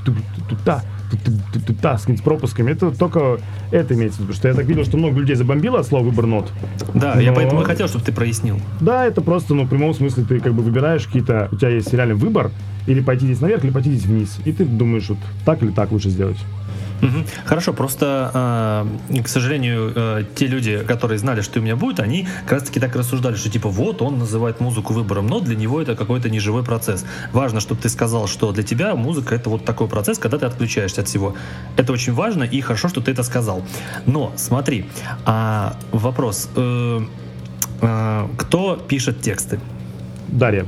с пропусками. Это только это имеется в виду. Потому что я так видел, что много людей забомбило от слова выбор нот. Да, но... я поэтому и хотел, чтобы ты прояснил. Да, это просто, ну, в прямом смысле ты как бы выбираешь какие-то... У тебя есть реальный выбор, или пойти здесь наверх, или пойти здесь вниз. И ты думаешь, вот так или так лучше сделать. Хорошо, просто, э, к сожалению, э, те люди, которые знали, что у меня будет, они как раз таки так рассуждали, что типа вот он называет музыку выбором, но для него это какой-то неживой процесс. Важно, чтобы ты сказал, что для тебя музыка это вот такой процесс, когда ты отключаешься от всего. Это очень важно и хорошо, что ты это сказал. Но смотри, а, вопрос, э, э, кто пишет тексты? Дарья.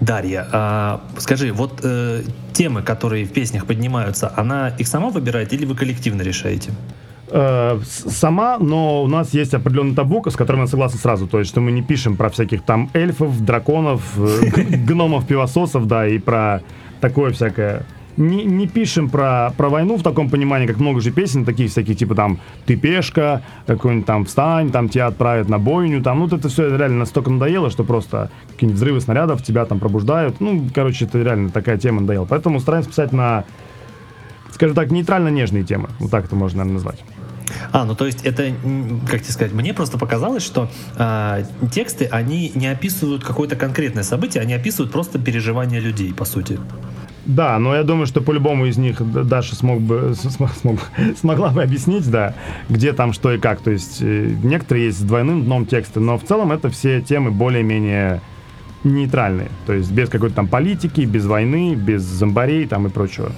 Дарья, а, скажи, вот э, темы, которые в песнях поднимаются, она их сама выбирает или вы коллективно решаете? Э, сама, но у нас есть определенный табу, с которым я согласен сразу. То есть, что мы не пишем про всяких там эльфов, драконов, э, гномов, пивососов, да, и про такое всякое не, не пишем про, про войну в таком понимании, как много же песен, таких всяких, типа там «Ты пешка», какой-нибудь там «Встань», там тебя отправят на бойню, там, ну, это все реально настолько надоело, что просто какие-нибудь взрывы снарядов тебя там пробуждают, ну, короче, это реально такая тема надоела. Поэтому стараемся писать на, скажем так, нейтрально-нежные темы, вот так это можно, наверное, назвать. А, ну то есть это, как тебе сказать, мне просто показалось, что э, тексты, они не описывают какое-то конкретное событие, они описывают просто переживания людей, по сути. Да, но я думаю, что по-любому из них Даша смог бы, смог, смогла бы объяснить, да, где там что и как. То есть э, некоторые есть с двойным дном тексты, но в целом это все темы более-менее нейтральные. То есть без какой-то там политики, без войны, без зомбарей там и прочего.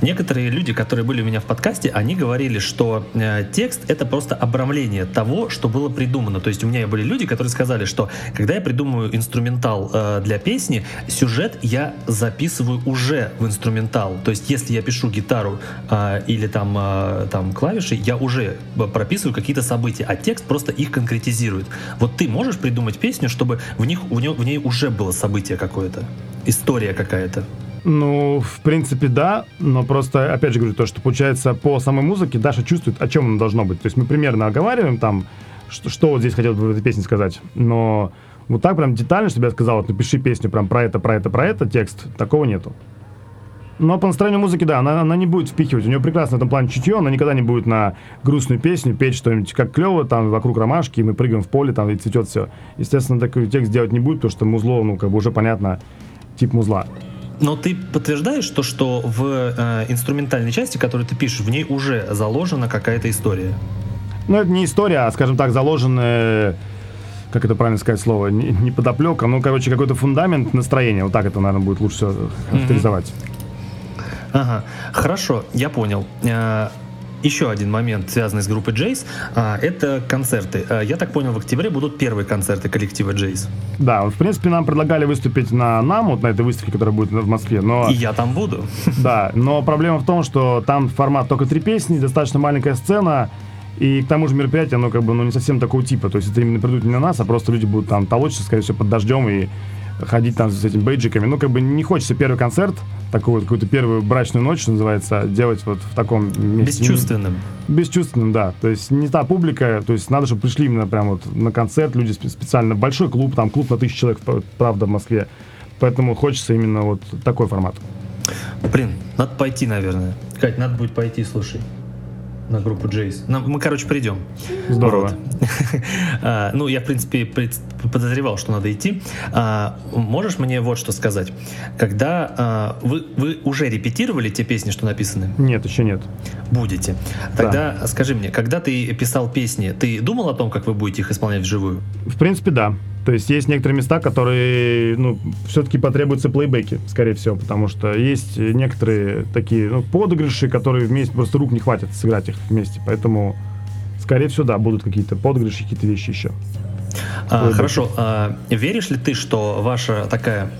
Некоторые люди, которые были у меня в подкасте, они говорили, что э, текст это просто обрамление того, что было придумано. То есть у меня были люди, которые сказали, что когда я придумываю инструментал э, для песни, сюжет я записываю уже в инструментал. То есть если я пишу гитару э, или там, э, там клавиши, я уже прописываю какие-то события, а текст просто их конкретизирует. Вот ты можешь придумать песню, чтобы в, них, в, ней, в ней уже было событие какое-то, история какая-то? Ну, в принципе, да, но просто, опять же говорю, то, что получается по самой музыке Даша чувствует, о чем она должно быть. То есть мы примерно оговариваем там, что, что вот здесь хотел бы в этой песне сказать, но вот так прям детально, чтобы я сказал, вот напиши песню прям про это, про это, про это, текст, такого нету. Но по настроению музыки, да, она, она не будет впихивать. У нее прекрасно в этом плане чутье, она никогда не будет на грустную песню петь что-нибудь как клево, там вокруг ромашки, мы прыгаем в поле, там и цветет все. Естественно, такой текст делать не будет, потому что музло, ну, как бы уже понятно, тип музла. Но ты подтверждаешь то, что в э, инструментальной части, которую ты пишешь, в ней уже заложена какая-то история? Ну, это не история, а, скажем так, заложенная как это правильно сказать слово, не, не подоплека, ну, короче, какой-то фундамент настроения. Вот так это, наверное, будет лучше всего авторизовать. Mm-hmm. Ага, хорошо, я понял. Еще один момент, связанный с группой Джейс, а, это концерты. А, я так понял, в октябре будут первые концерты коллектива Джейс. Да, в принципе, нам предлагали выступить на нам, вот на этой выставке, которая будет в Москве, но... И я там буду. Да, но проблема в том, что там формат только три песни, достаточно маленькая сцена, и к тому же мероприятие, оно как бы ну, не совсем такого типа. То есть это именно придут не на нас, а просто люди будут там толочься, скорее всего, под дождем и ходить там с этими бейджиками. Ну, как бы не хочется первый концерт, такую какую-то первую брачную ночь, называется, делать вот в таком месте. Бесчувственным. Бесчувственным, да. То есть не та публика, то есть надо, чтобы пришли именно прям вот на концерт люди специально. Большой клуб, там клуб на тысячу человек, правда, в Москве. Поэтому хочется именно вот такой формат. Блин, надо пойти, наверное. Кать, надо будет пойти, слушай на группу Джейс. Мы, короче, придем. Здорово. а, ну, я, в принципе, подозревал, что надо идти. А, можешь мне вот что сказать? Когда а, вы, вы уже репетировали те песни, что написаны? Нет, еще нет. Будете. Тогда да. скажи мне, когда ты писал песни, ты думал о том, как вы будете их исполнять вживую? В принципе, да. То есть есть некоторые места, которые, ну, все-таки потребуются плейбеки, скорее всего, потому что есть некоторые такие ну, подыгрыши, которые вместе просто рук не хватит сыграть их вместе. Поэтому, скорее всего, да, будут какие-то подыгрыши, какие-то вещи еще. А, хорошо. А, веришь ли ты, что ваша такая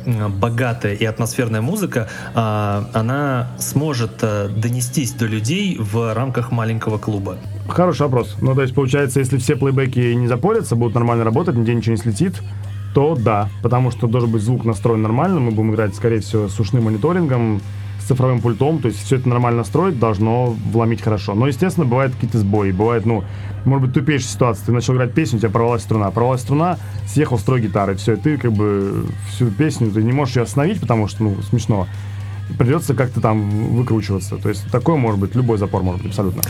богатая и атмосферная музыка, а, она сможет а, донестись до людей в рамках маленького клуба? Хороший вопрос. Ну, то есть, получается, если все плейбеки не запорятся, будут нормально работать, нигде ничего не слетит, то да, потому что должен быть звук настроен нормально, мы будем играть, скорее всего, с ушным мониторингом, цифровым пультом, то есть все это нормально настроить, должно вломить хорошо. Но, естественно, бывают какие-то сбои, бывает, ну, может быть, тупейшая ситуация. Ты начал играть песню, у тебя порвалась струна. Порвалась струна, съехал строй гитары. Все, и ты как бы всю песню, ты не можешь ее остановить, потому что, ну, смешно. Придется как-то там выкручиваться. То есть такое может быть, любой запор может быть абсолютно.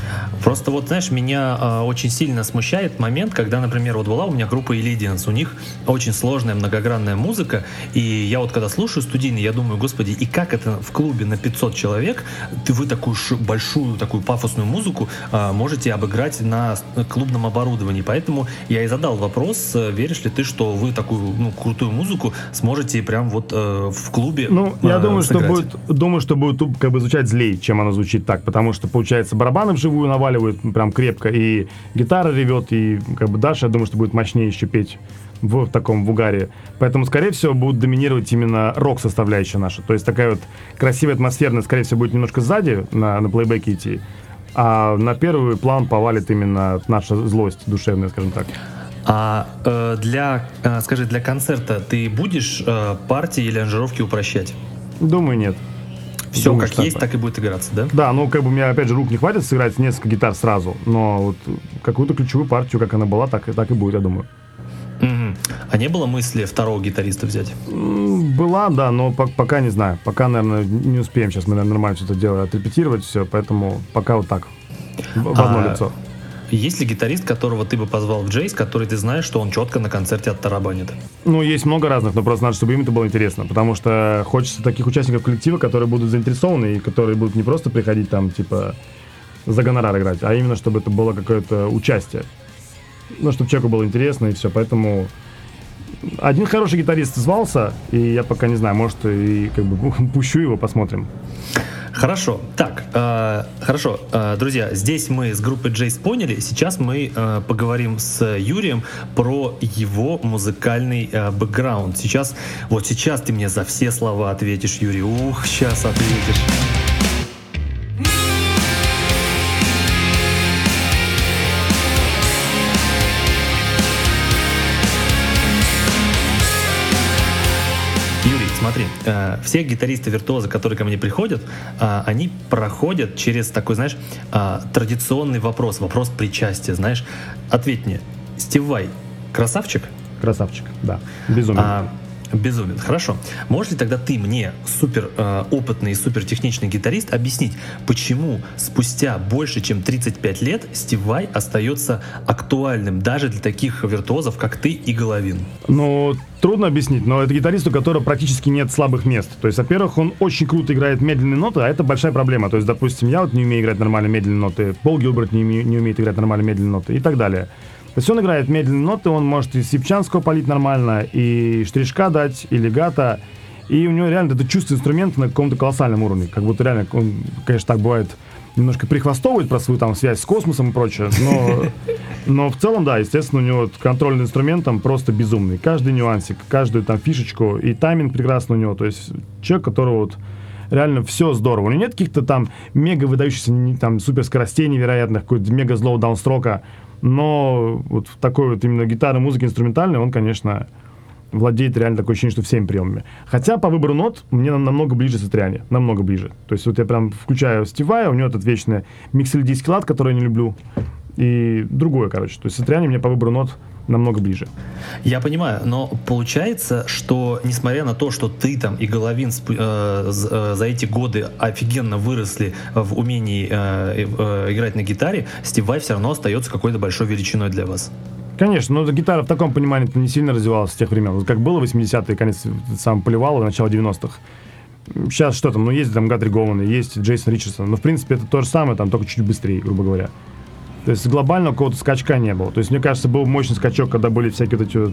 Просто вот, знаешь, меня э, очень сильно смущает момент, когда, например, вот была у меня группа Illidians, у них очень сложная многогранная музыка, и я вот когда слушаю студийный, я думаю, господи, и как это в клубе на 500 человек, ты вы такую большую, такую пафосную музыку э, можете обыграть на клубном оборудовании. Поэтому я и задал вопрос, э, веришь ли ты, что вы такую ну, крутую музыку сможете прям вот э, в клубе Ну, я э, думаю, сыграть. что будет, думаю, что будет как бы звучать злее, чем оно звучит так, потому что, получается, барабаны вживую наваливают прям крепко, и гитара ревет, и как бы Даша, я думаю, что будет мощнее еще петь в таком в угаре. Поэтому, скорее всего, будут доминировать именно рок-составляющая наша. То есть такая вот красивая атмосферная, скорее всего, будет немножко сзади на, на плейбеке идти. А на первый план повалит именно наша злость душевная, скажем так. А э, для, э, скажи, для концерта ты будешь э, партии или аранжировки упрощать? Думаю, нет. Все Думаю, как есть, так. так и будет играться, да? Да, ну как бы у меня опять же рук не хватит сыграть несколько гитар сразу, но вот какую-то ключевую партию, как она была, так, так и будет, я думаю. Угу. А не было мысли второго гитариста взять? Была, да, но по пока не знаю. Пока, наверное, не успеем сейчас мы наверное, нормально это дело отрепетировать, все, поэтому пока вот так, в, в одно а, лицо. Есть ли гитарист, которого ты бы позвал в Джейс, который ты знаешь, что он четко на концерте оттарабанит? Ну, есть много разных, но просто надо, чтобы им это было интересно, потому что хочется таких участников коллектива, которые будут заинтересованы и которые будут не просто приходить там, типа, за гонорар играть, а именно, чтобы это было какое-то участие. Ну, чтобы человеку было интересно и все, поэтому один хороший гитарист звался, и я пока не знаю, может, и как бы пущу его, посмотрим. Хорошо. Так, э, хорошо, э, друзья, здесь мы с группой Джейс поняли. Сейчас мы э, поговорим с Юрием про его музыкальный э, бэкграунд. Сейчас, вот сейчас ты мне за все слова ответишь, Юрий. Ух, сейчас ответишь. Смотри, э, все гитаристы-виртуозы, которые ко мне приходят, э, они проходят через такой, знаешь, э, традиционный вопрос, вопрос причастия, знаешь. Ответь мне, Стив Вай красавчик? Красавчик, да, безумно. А, Безумен. Хорошо. Можешь ли тогда ты мне, супер э, опытный и супер техничный гитарист, объяснить, почему спустя больше чем 35 лет Стив Вай остается актуальным даже для таких виртуозов, как ты и Головин? Ну, трудно объяснить, но это гитарист, у которого практически нет слабых мест. То есть, во-первых, он очень круто играет медленные ноты, а это большая проблема. То есть, допустим, я вот не умею играть нормально медленные ноты, Пол Гилберт не, не умеет играть нормально медленные ноты и так далее. То есть он играет медленные ноты, он может и Сипчанского полить нормально, и штришка дать, и легата. И у него реально это чувство инструмента на каком-то колоссальном уровне. Как будто реально, он, конечно, так бывает, немножко прихвастовывает про свою там связь с космосом и прочее, но, но в целом, да, естественно, у него контроль над инструментом просто безумный. Каждый нюансик, каждую там фишечку, и тайминг прекрасный у него. То есть человек, которого вот реально все здорово. У него нет каких-то там мега выдающихся там супер скоростей невероятных, какой-то мега злого даунстрока. Но вот такой вот именно гитары, музыки инструментальной он, конечно, владеет реально такое ощущение, что всеми приемами. Хотя по выбору нот мне намного ближе Сатриани, намного ближе. То есть вот я прям включаю Стивая, у него этот вечный миксельдийский лад, который я не люблю, и другое, короче. То есть Сатриани мне по выбору нот намного ближе. Я понимаю, но получается, что несмотря на то, что ты там и Головин э, э, за эти годы офигенно выросли в умении э, э, играть на гитаре, Стив Вай все равно остается какой-то большой величиной для вас. Конечно, но гитара в таком понимании не сильно развивалась с тех времен. Вот как было 80-е, конец сам поливал, начало 90-х. Сейчас что там, ну есть там Гатри Гован, есть Джейсон Ричардсон, но в принципе это то же самое, там только чуть быстрее, грубо говоря. То есть глобального какого-то скачка не было. То есть, мне кажется, был мощный скачок, когда были всякие вот эти вот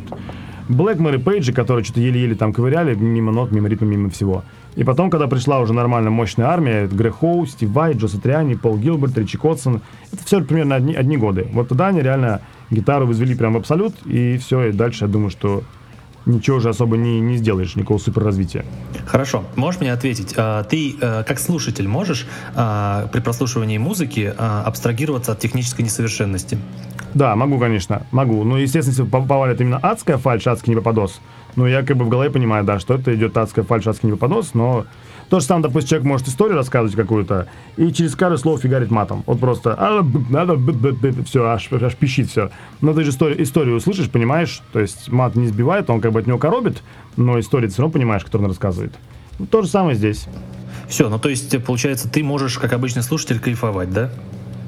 Блэкмор и Пейджи, которые что-то еле-еле там ковыряли, мимо нот, мимо ритма, мимо всего. И потом, когда пришла уже нормальная мощная армия, Грег Хоу, Стив Вай, Джо Сатриани, Пол Гилберт, Ричи Котсон, это все примерно одни, одни годы. Вот тогда они реально гитару возвели прям в абсолют, и все, и дальше я думаю, что ничего уже особо не, не сделаешь, никакого суперразвития. Хорошо. Можешь мне ответить, а, ты э, как слушатель можешь а, при прослушивании музыки а, абстрагироваться от технической несовершенности? Да, могу, конечно, могу. Ну, естественно, если повалит именно адская фальш, адский непопадос, ну, я как бы в голове понимаю, да, что это идет адская фальш, адский непопадос, но то же самое, допустим, человек может историю рассказывать какую-то, и через каждое слово фигарит матом. Вот просто «А, надо все, аж, аж пищит все. Но ты же историю, историю услышишь, понимаешь, то есть мат не сбивает, он как бы от него коробит, но историю все равно понимаешь, которую он рассказывает. То же самое здесь. Все, ну то есть, получается, ты можешь, как обычный слушатель, кайфовать, да?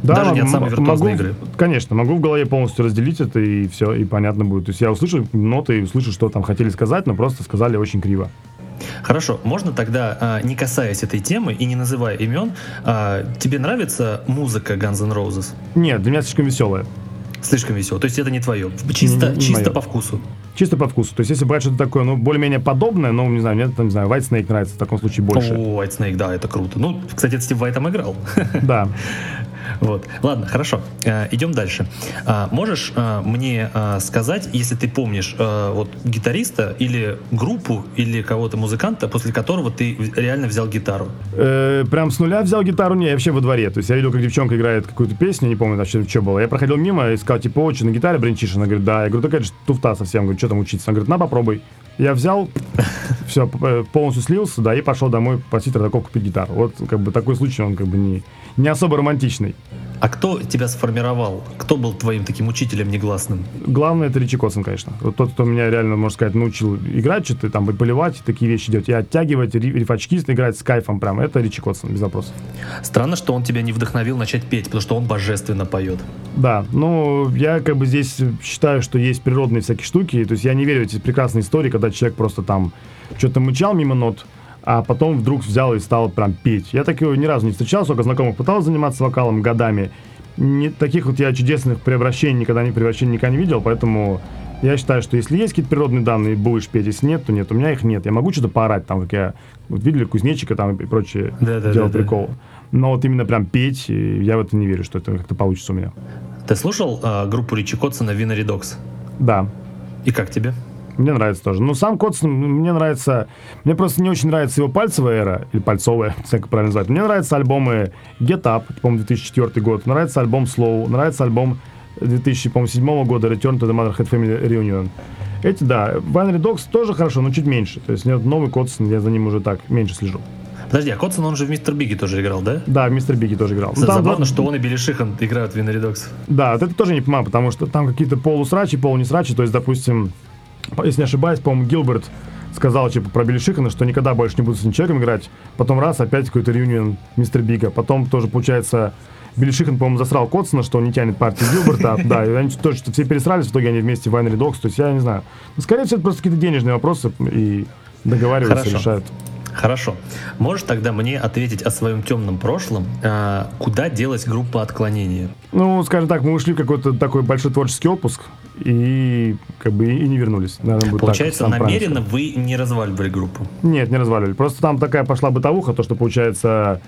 Да, Даже не от самой виртуозной могу, игры. Конечно, могу в голове полностью разделить это, и все, и понятно будет. То есть я услышу ноты и услышу, что там хотели сказать, но просто сказали очень криво. Хорошо, можно тогда, а, не касаясь этой темы и не называя имен, а, тебе нравится музыка Guns N' Roses? Нет, для меня слишком веселая. Слишком весело. То есть это не твое. Чисто, Не- не чисто моё. по вкусу. Чисто по вкусу. То есть если брать что-то такое, ну, более-менее подобное, ну, не знаю, мне, там, не знаю, White Snake нравится в таком случае больше. О, White Snake, да, это круто. Ну, кстати, это Стив Вай там играл. Да. Вот. Ладно, хорошо. Э, идем дальше. А, можешь а, мне сказать, если ты помнишь вот гитариста или группу или кого-то музыканта, после которого ты реально взял гитару? Э, прям с нуля взял гитару, не, я вообще во дворе. То есть я видел, как девчонка играет какую-то песню, не помню, что, что было. Я проходил мимо и сказал, типа, о, что на гитаре бренчишь? Она говорит, да. Я говорю, такая же туфта совсем. Говорю, что там учиться? Она говорит, на, попробуй. Я взял, все, полностью слился, да, и пошел домой просить родаков купить гитару. Вот, как бы, такой случай, он, как бы, не, не особо романтичный. А кто тебя сформировал? Кто был твоим таким учителем негласным? Главное, это Ричи Котсон, конечно. Вот тот, кто меня реально, можно сказать, научил играть что-то, там, и поливать, такие вещи делать, и оттягивать, ри- рифачки играть с кайфом прям. Это Ричи Котсон, без вопросов. Странно, что он тебя не вдохновил начать петь, потому что он божественно поет. Да, ну, я как бы здесь считаю, что есть природные всякие штуки, то есть я не верю в эти прекрасные истории, когда человек просто там что-то мычал мимо нот, а потом вдруг взял и стал прям петь. Я такого ни разу не встречал, сколько знакомых пытался заниматься вокалом годами. Не, таких вот я чудесных превращений никогда не превращений никогда не видел, поэтому я считаю, что если есть какие-то природные данные, будешь петь, если нет, то нет. У меня их нет. Я могу что-то поорать, там, как я вот видели кузнечика там и прочее Да-да-да-да. делал прикол. Но вот именно прям петь, я в это не верю, что это как-то получится у меня. Ты слушал а, группу Ричи Котсона Винери Докс? Да, И как тебе? Мне нравится тоже. Ну, сам Котсон, мне нравится... Мне просто не очень нравится его пальцевая эра, или пальцовая, не знаю, как правильно назвать. Мне нравятся альбомы Get Up, по-моему, 2004 год. Нравится альбом Slow. Нравится альбом 2007 года Return to the Motherhead Family Reunion. Эти, да. Winery Dogs тоже хорошо, но чуть меньше. То есть нет, новый Коцен, я за ним уже так меньше слежу. Подожди, а Коцен, он же в Mr. Big е тоже играл, да? Да, Mr. Big е тоже играл. Ну, там Забавно, два- что он и Билли Шихан играют в Winery Dogs. Да, вот это тоже не понимаю, потому что там какие-то полусрачи, полунесрачи. То есть, допустим, если не ошибаюсь, по-моему, Гилберт сказал типа про Билли Шихана, что никогда больше не буду с этим человеком играть. Потом раз, опять какой-то reunion Mr. Big а. Потом тоже, получается, Билли Шихан, по-моему, засрал Коцена, что он не тянет партию Гилберта. Да, и они тоже что все пересрались, в итоге они вместе в Winery Dogs. То есть я не знаю. Ну, скорее всего, это просто какие-то денежные вопросы и договариваются, Хорошо. решают. Хорошо. Можешь тогда мне ответить о своем темном прошлом? А, куда делась группа отклонения? Ну, скажем так, мы ушли в какой-то такой большой творческий отпуск и как бы и не вернулись. Наверное, будет так, Получается, правильное намеренно вы не разваливали группу. Нет, не разваливали. Просто там такая пошла бытовуха, то, что, получается,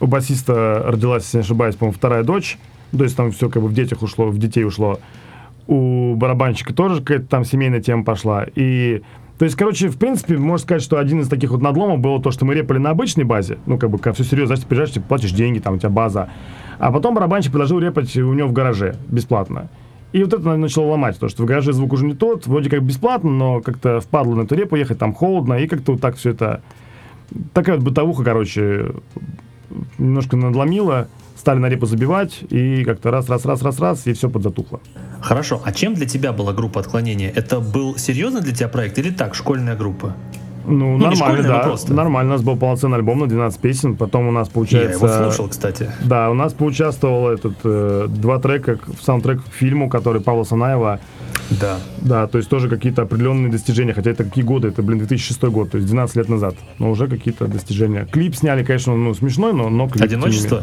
у басиста родилась, если не ошибаюсь, по-моему, вторая дочь. То есть там все как бы в детях ушло, в детей ушло. У барабанщика тоже какая-то там семейная тема пошла. И то есть, короче, в принципе, можно сказать, что один из таких вот надломов было то, что мы репали на обычной базе. Ну, как бы, все серьезно, значит, приезжаешь, типа, платишь деньги, там у тебя база. А потом барабанщик предложил репать у него в гараже бесплатно. И вот это начало ломать, то, что в гараже звук уже не тот, вроде как бесплатно, но как-то впадло на эту репу ехать, там холодно, и как-то вот так все это... Такая вот бытовуха, короче, немножко надломила, стали на репу забивать, и как-то раз, раз, раз, раз, раз, и все подзатухло. Хорошо. А чем для тебя была группа отклонения? Это был серьезный для тебя проект или так, школьная группа? Ну, не нормально, но да. просто. Нормально. У нас был полноценный альбом на 12 песен. Потом у нас Я получается... его слушал, кстати. Да, у нас поучаствовал этот э, два трека в саундтрек к фильму, который Павла Санаева. Да. Да, то есть тоже какие-то определенные достижения. Хотя это какие годы? Это, блин, 2006 год, то есть 12 лет назад. Но уже какие-то достижения. Клип сняли, конечно, ну, смешной, но, но клип... не Одиночество?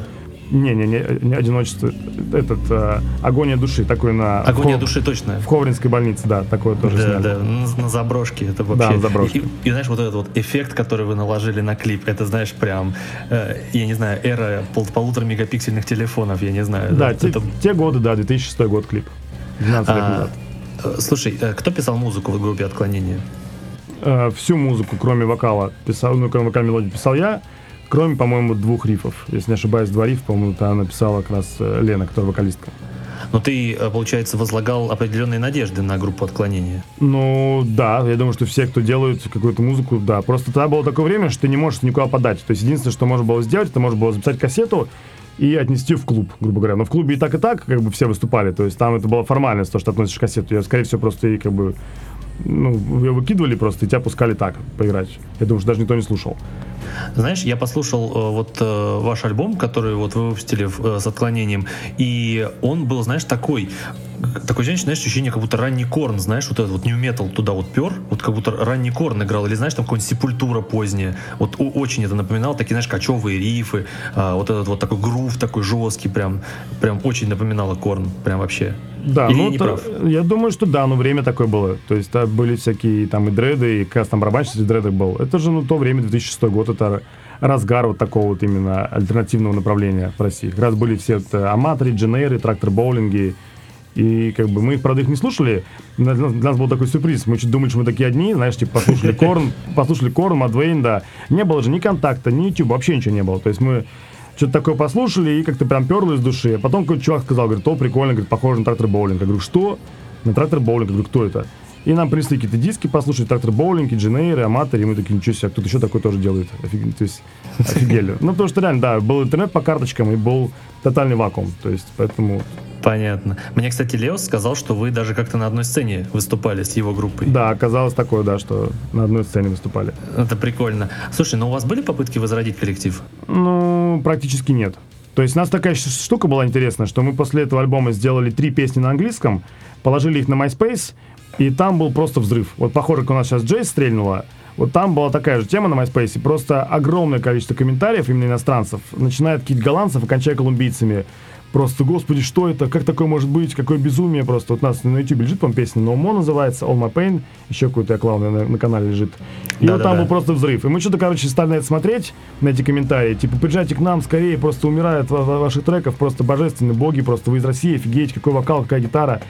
Не-не-не, не одиночество. Этот э, агония души, такой на Агония в Хо- души точно. в Ховринской больнице, да, такое тоже Да, сняли. да, на, на заброшке. Это вообще. на заброшке. И, и знаешь, вот этот вот эффект, который вы наложили на клип, это, знаешь, прям, э, я не знаю, эра пол- полутора мегапиксельных телефонов, я не знаю. Да, это- те, те годы, да, 2006 год клип. 12 лет А, назад. э, слушай, э, кто писал музыку в группе отклонения? Э, всю музыку, кроме вокала, писал, ну, кроме вокальной мелодии, писал я, кроме, по-моему, двух рифов. Если не ошибаюсь, два рифа, по-моему, это написала как раз э, Лена, которая вокалистка. Но ты, э, получается, возлагал определенные надежды на группу отклонения. Ну, да, я думаю, что все, кто делают какую-то музыку, да. Просто тогда было такое время, что ты не можешь никуда подать. То есть единственное, что можно было сделать, это можно было записать кассету и отнести в клуб, грубо говоря. Но в клубе и так, и так как бы все выступали. То есть там это была формальность, то, что относишь кассету. Я, скорее всего, просто и как бы ну, ее выкидывали просто, и тебя пускали так поиграть. Я думаю, что даже никто не слушал. Знаешь, я послушал э, вот э, ваш альбом, который вот вы выпустили э, с отклонением, и он был, знаешь, такой, такое ощущение, знаешь, ощущение, как будто ранний корн, знаешь, вот этот вот new metal туда вот пер, вот как будто ранний корн играл, или знаешь, там какой-нибудь сепультура поздняя. Вот очень это напоминало, такие, знаешь, кочевые рифы, а, вот этот вот такой грув такой жесткий, прям, прям очень напоминало корн, прям вообще. Да, Или ну, не прав? я думаю, что да, но время такое было. То есть там были всякие там и дреды, и как там барабанщик в дредах был. Это же, ну, то время, 2006 год, это разгар вот такого вот именно альтернативного направления в России. Как раз были все это аматоры, дженеры, трактор-боулинги. И как бы мы, правда, их не слушали. Для нас, был такой сюрприз. Мы чуть думали, что мы такие одни, знаешь, типа послушали Корн, послушали Корн, Мадвейн, да. Не было же ни контакта, ни YouTube, вообще ничего не было. То есть мы что-то такое послушали и как-то прям перло из души. А потом какой-то чувак сказал, говорит, о, прикольно, говорит, похоже на трактор боулинг. Я говорю, что? На трактор боулинг. Я говорю, кто это? И нам принесли какие-то диски послушать, трактор боулинг, дженейры, аматоры, и мы такие, ничего себе, а кто-то еще такое тоже делает. Офиг- То есть, офигели. Ну, потому что реально, да, был интернет по карточкам и был тотальный вакуум. То есть, поэтому, Понятно. Мне, кстати, Леос сказал, что вы даже как-то на одной сцене выступали с его группой. да, оказалось такое, да, что на одной сцене выступали. Это прикольно. Слушай, ну у вас были попытки возродить коллектив? Ну, практически нет. То есть у нас такая штука была интересная, что мы после этого альбома сделали три песни на английском, положили их на MySpace, и там был просто взрыв. Вот похоже, как у нас сейчас Джейс стрельнула, вот там была такая же тема на MySpace, просто огромное количество комментариев именно иностранцев, начиная от каких-то голландцев и кончая колумбийцами. Просто, господи, что это? Как такое может быть? Какое безумие просто. Вот у нас на YouTube лежит, по песня No More называется, All My Pain, еще какой-то я клал на, на канале лежит. И вот там Да-да-да. был просто взрыв. И мы что-то, короче, стали на это смотреть, на эти комментарии. Типа, приезжайте к нам скорее, просто умирают ва- ва- ваших треков, просто божественные боги, просто вы из России, офигеть, какой вокал, какая гитара.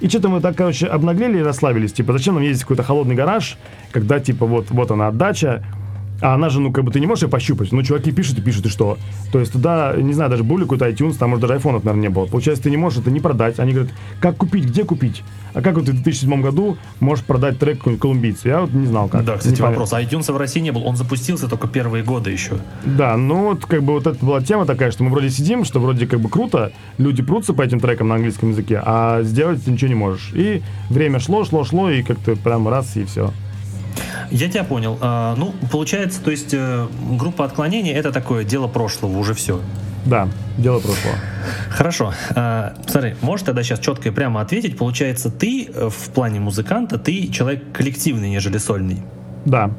И что-то мы так, короче, обнаглели и расслабились. Типа, зачем нам ездить в какой-то холодный гараж, когда, типа, вот, вот она отдача, а она же, ну, как бы ты не можешь ее пощупать. Ну, чуваки пишут и пишут, и что? То есть туда, не знаю, даже был ли какой-то iTunes, там, может, даже айфонов, наверное, не было. Получается, ты не можешь это не продать. Они говорят, как купить, где купить? А как вот ты в 2007 году можешь продать трек какой-нибудь колумбийцу? Я вот не знал, как. Да, кстати, вопрос. А iTunes в России не был. Он запустился только первые годы еще. Да, ну вот как бы вот это была тема такая, что мы вроде сидим, что вроде как бы круто, люди прутся по этим трекам на английском языке, а сделать ты ничего не можешь. И время шло, шло, шло, и как-то прям раз, и все. Я тебя понял. А, ну, получается, то есть э, группа отклонений это такое дело прошлого, уже все. Да, дело прошлого. Хорошо. А, смотри, можешь тогда сейчас четко и прямо ответить. Получается, ты э, в плане музыканта, ты человек коллективный, нежели сольный. Да.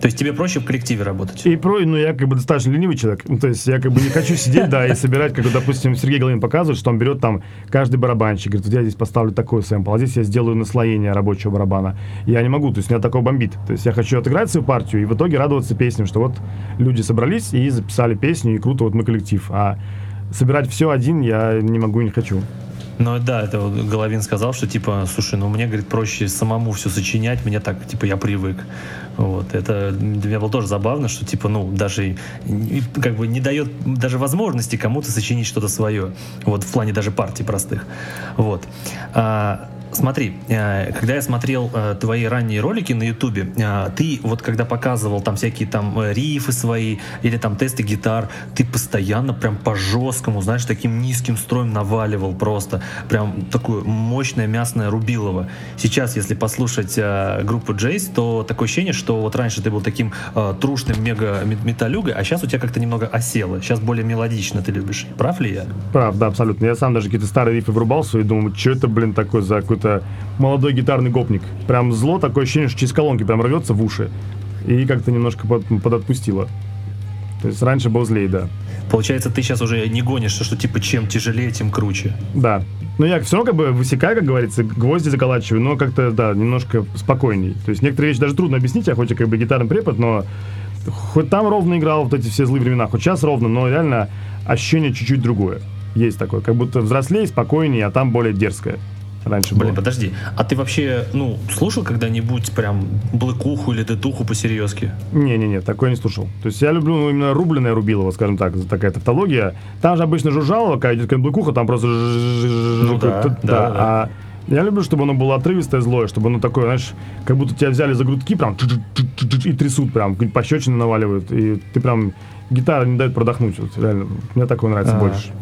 То есть тебе проще в коллективе работать. И про, ну, я как бы достаточно ленивый человек. Ну, то есть я как бы не хочу сидеть, да, и собирать, как, допустим, Сергей Головин показывает, что он берет там каждый барабанщик, говорит, вот я здесь поставлю такой сэмпл, а здесь я сделаю наслоение рабочего барабана. Я не могу, то есть меня такое бомбит. То есть я хочу отыграть свою партию и в итоге радоваться песням, что вот люди собрались и записали песню, и круто, вот мы коллектив. А собирать все один я не могу и не хочу. Ну да, это вот Головин сказал, что типа, слушай, ну мне, говорит, проще самому все сочинять, мне так, типа, я привык. Вот, это для меня было тоже забавно, что типа, ну, даже как бы не дает даже возможности кому-то сочинить что-то свое. Вот, в плане даже партий простых. Вот. А, Смотри, э, когда я смотрел э, твои ранние ролики на Ютубе, э, ты вот когда показывал там всякие там рифы свои или там тесты гитар, ты постоянно прям по жесткому, знаешь, таким низким строем наваливал просто, прям такое мощное мясное рубилово. Сейчас, если послушать группу Джейс, то такое ощущение, что вот раньше ты был таким трушным мега мет- металюгой, а сейчас у тебя как-то немного осело. Сейчас более мелодично ты любишь. Прав ли я? Прав, да, абсолютно. Я сам даже какие-то старые рифы врубался и думал, что это, блин, такое за какой-то молодой гитарный гопник. Прям зло, такое ощущение, что через колонки прям рвется в уши. И как-то немножко под, подотпустило. То есть раньше был злей, да. Получается, ты сейчас уже не гонишься, что типа чем тяжелее, тем круче. Да. Но я все равно как бы высекаю, как говорится, гвозди заколачиваю, но как-то, да, немножко спокойней. То есть некоторые вещи даже трудно объяснить, я хоть и как бы гитарный препод, но хоть там ровно играл вот эти все злые времена, хоть сейчас ровно, но реально ощущение чуть-чуть другое. Есть такое, как будто взрослее, спокойнее, а там более дерзкое. Раньше Блин, было. подожди, а ты вообще, ну, слушал когда-нибудь прям блэкуху или дедуху по-серьезки? Не-не-не, такое не слушал. То есть я люблю ну, именно рубленное рубилово, скажем так, такая тавтология. Там же обычно жужжало, когда идет блокуха, там просто... Ну да, да, да. А я люблю, чтобы оно было отрывистое, злое, чтобы оно такое, знаешь, как будто тебя взяли за грудки прям и трясут прям, пощечины наваливают, и ты прям... Гитара не дает продохнуть, вот, реально. Мне такое нравится А. больше.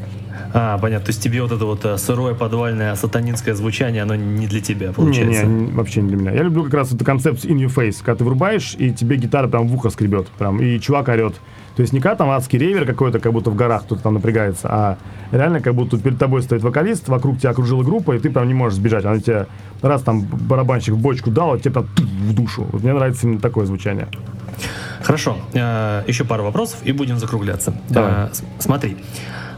А, понятно. То есть тебе вот это вот э, сырое подвальное сатанинское звучание, оно не для тебя, получается? Не, не, вообще не для меня. Я люблю как раз эту концепцию in your face, когда ты врубаешь, и тебе гитара прям в ухо скребет, прям, и чувак орет. То есть не как там адский ревер какой-то, как будто в горах кто-то там напрягается, а реально как будто перед тобой стоит вокалист, вокруг тебя окружила группа, и ты прям не можешь сбежать. Она тебе раз там барабанщик в бочку дал, а тебе там в душу. Вот мне нравится именно такое звучание. Хорошо. Э, еще пару вопросов и будем закругляться. Давай. Э, Смотри.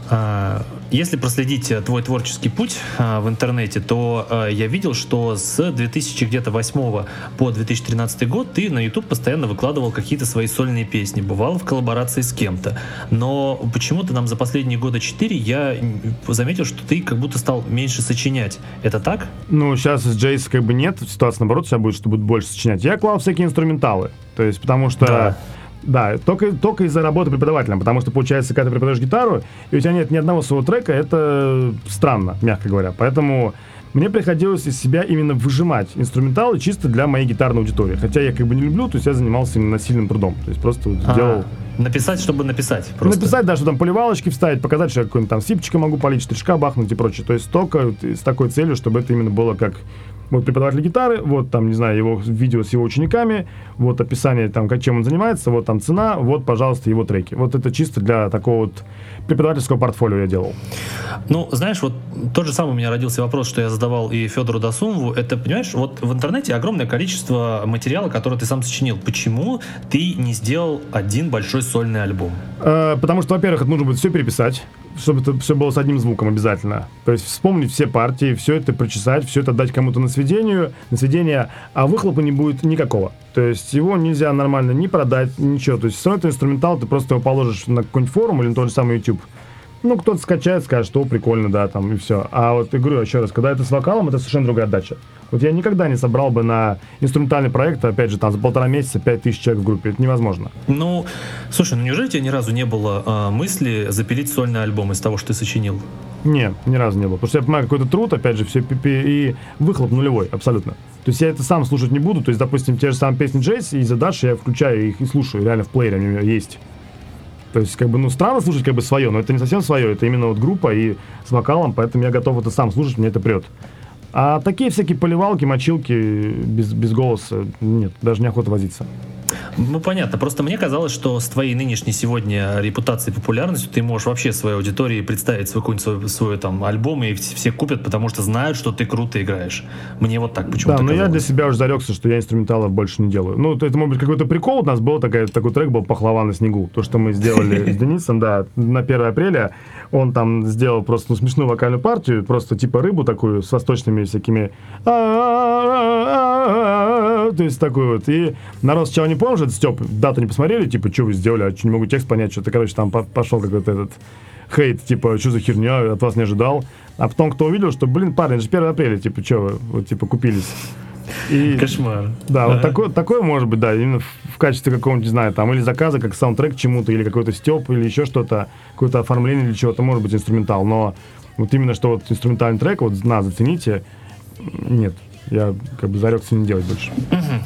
Э, Если проследить э, твой творческий путь э, в интернете, то э, я видел, что с 2008 по 2013 год ты на YouTube постоянно выкладывал какие-то свои сольные песни, бывал в коллаборации с кем-то. Но почему-то нам за последние года четыре я м, заметил, что ты как будто стал меньше сочинять. Это так? Ну, сейчас с Джейс как бы нет, ситуация наоборот, сейчас будет, что будет больше сочинять. Я клал всякие инструменталы, то есть потому что... Да. Да, только, только из-за работы преподавателем, потому что, получается, когда ты преподаешь гитару, и у тебя нет ни одного своего трека, это странно, мягко говоря. Поэтому мне приходилось из себя именно выжимать инструменталы чисто для моей гитарной аудитории. Хотя я как бы не люблю, то есть я занимался именно насильным трудом. То есть просто вот А, делал... Написать, чтобы написать. Просто. Написать, да, что там поливалочки вставить, показать, что я какой-нибудь там сипчика могу полить, штришка бахнуть и прочее. То есть только с такой целью, чтобы это именно было как вот преподаватель гитары, вот там, не знаю, его видео с его учениками, вот описание там, как, чем он занимается, вот там цена, вот, пожалуйста, его треки. Вот это чисто для такого вот преподавательского портфолио я делал. Ну, знаешь, вот тот же самый у меня родился вопрос, что я задавал и Федору Досумову. Это, понимаешь, вот в интернете огромное количество материала, который ты сам сочинил. Почему ты не сделал один большой сольный альбом? Э, потому что, во-первых, это нужно будет все переписать, чтобы это все было с одним звуком обязательно. То есть вспомнить все партии, все это прочесать, все это дать кому-то на сведению, на сведение, а выхлопа не будет никакого. То есть его нельзя нормально ни продать, ничего. То есть все это инструментал, ты просто его положишь на какой-нибудь форум или на тот же самый YouTube. Ну, кто-то скачает, скажет, что прикольно, да, там, и все. А вот, я говорю еще раз, когда это с вокалом, это совершенно другая отдача. Вот я никогда не собрал бы на инструментальный проект, опять же, там, за полтора месяца пять тысяч человек в группе. Это невозможно. Ну, слушай, ну неужели у тебя ни разу не было а, мысли запилить сольный альбом из того, что ты сочинил? Не, ни разу не было. Потому что я понимаю, какой-то труд, опять же, все и выхлоп нулевой, абсолютно. То есть я это сам слушать не буду. То есть, допустим, те же самые песни Джейс и Dash, я включаю их и слушаю, реально в плеере они у меня есть. То есть, как бы, ну, странно слушать как бы свое, но это не совсем свое, это именно вот группа и с вокалом, поэтому я готов это сам слушать, мне это прет. А такие всякие поливалки, мочилки без, без голоса, нет, даже неохота возиться. Ну, понятно. Просто мне казалось, что с твоей нынешней сегодня репутацией и популярностью ты можешь вообще своей аудитории представить свой какой-нибудь свой, свой там альбом, и все, купят, потому что знают, что ты круто играешь. Мне вот так почему-то Да, но я казалось. для себя уже зарекся, что я инструменталов больше не делаю. Ну, это может быть какой-то прикол. У нас был такой, такой трек был «Пахлава на снегу». То, что мы сделали с Денисом, да, на 1 апреля. Он там сделал просто ну, смешную вокальную партию, просто типа рыбу такую с восточными всякими... То есть такую вот. И народ сначала не понял, что это Степ. Дату не посмотрели, типа, что вы сделали, а что не могу текст понять, что-то, короче, там по- пошел какой-то этот хейт, типа, что за херня, от вас не ожидал. А потом кто увидел, что, блин, парень, это же 1 апреля, типа, что вы, вот, типа, купились. И, Кошмар. да, вот такое, такое может быть, да, именно в, качестве какого-нибудь, не знаю, там, или заказа, как саундтрек чему-то, или какой-то степ, или еще что-то, какое-то оформление или чего-то, может быть, инструментал, но вот именно что вот инструментальный трек, вот, на, зацените, нет, я как бы зарекся не делать больше.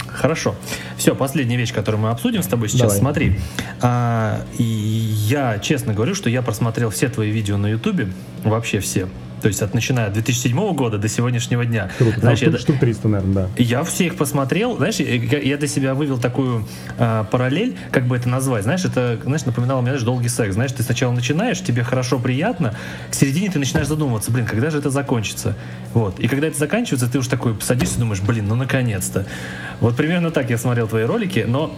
Хорошо. Все, последняя вещь, которую мы обсудим с тобой сейчас. Давай. Смотри, а, я честно говорю, что я просмотрел все твои видео на Ютубе, вообще все. То есть от начиная от 2007 года до сегодняшнего дня. Круто, Знаешь, я штук, штук 300, наверное, да. Я все их посмотрел, знаешь, я для себя вывел такую а, параллель, как бы это назвать, знаешь, это, знаешь, напоминало мне, знаешь, долгий секс, знаешь, ты сначала начинаешь, тебе хорошо, приятно, к середине ты начинаешь задумываться, блин, когда же это закончится, вот, и когда это заканчивается, ты уж такой садишься и думаешь, блин, ну наконец-то, вот примерно так я смотрел твои ролики, но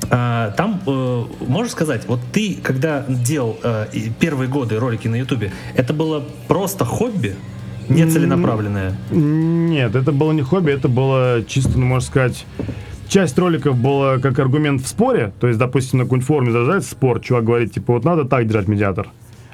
там, э, можешь сказать, вот ты, когда делал э, первые годы ролики на Ютубе, это было просто хобби, нецеленаправленное? Нет, это было не хобби, это было чисто, ну, можно сказать, часть роликов была как аргумент в споре. То есть, допустим, на какой-нибудь форуме зарождается спор, чувак говорит, типа, вот надо так держать медиатор.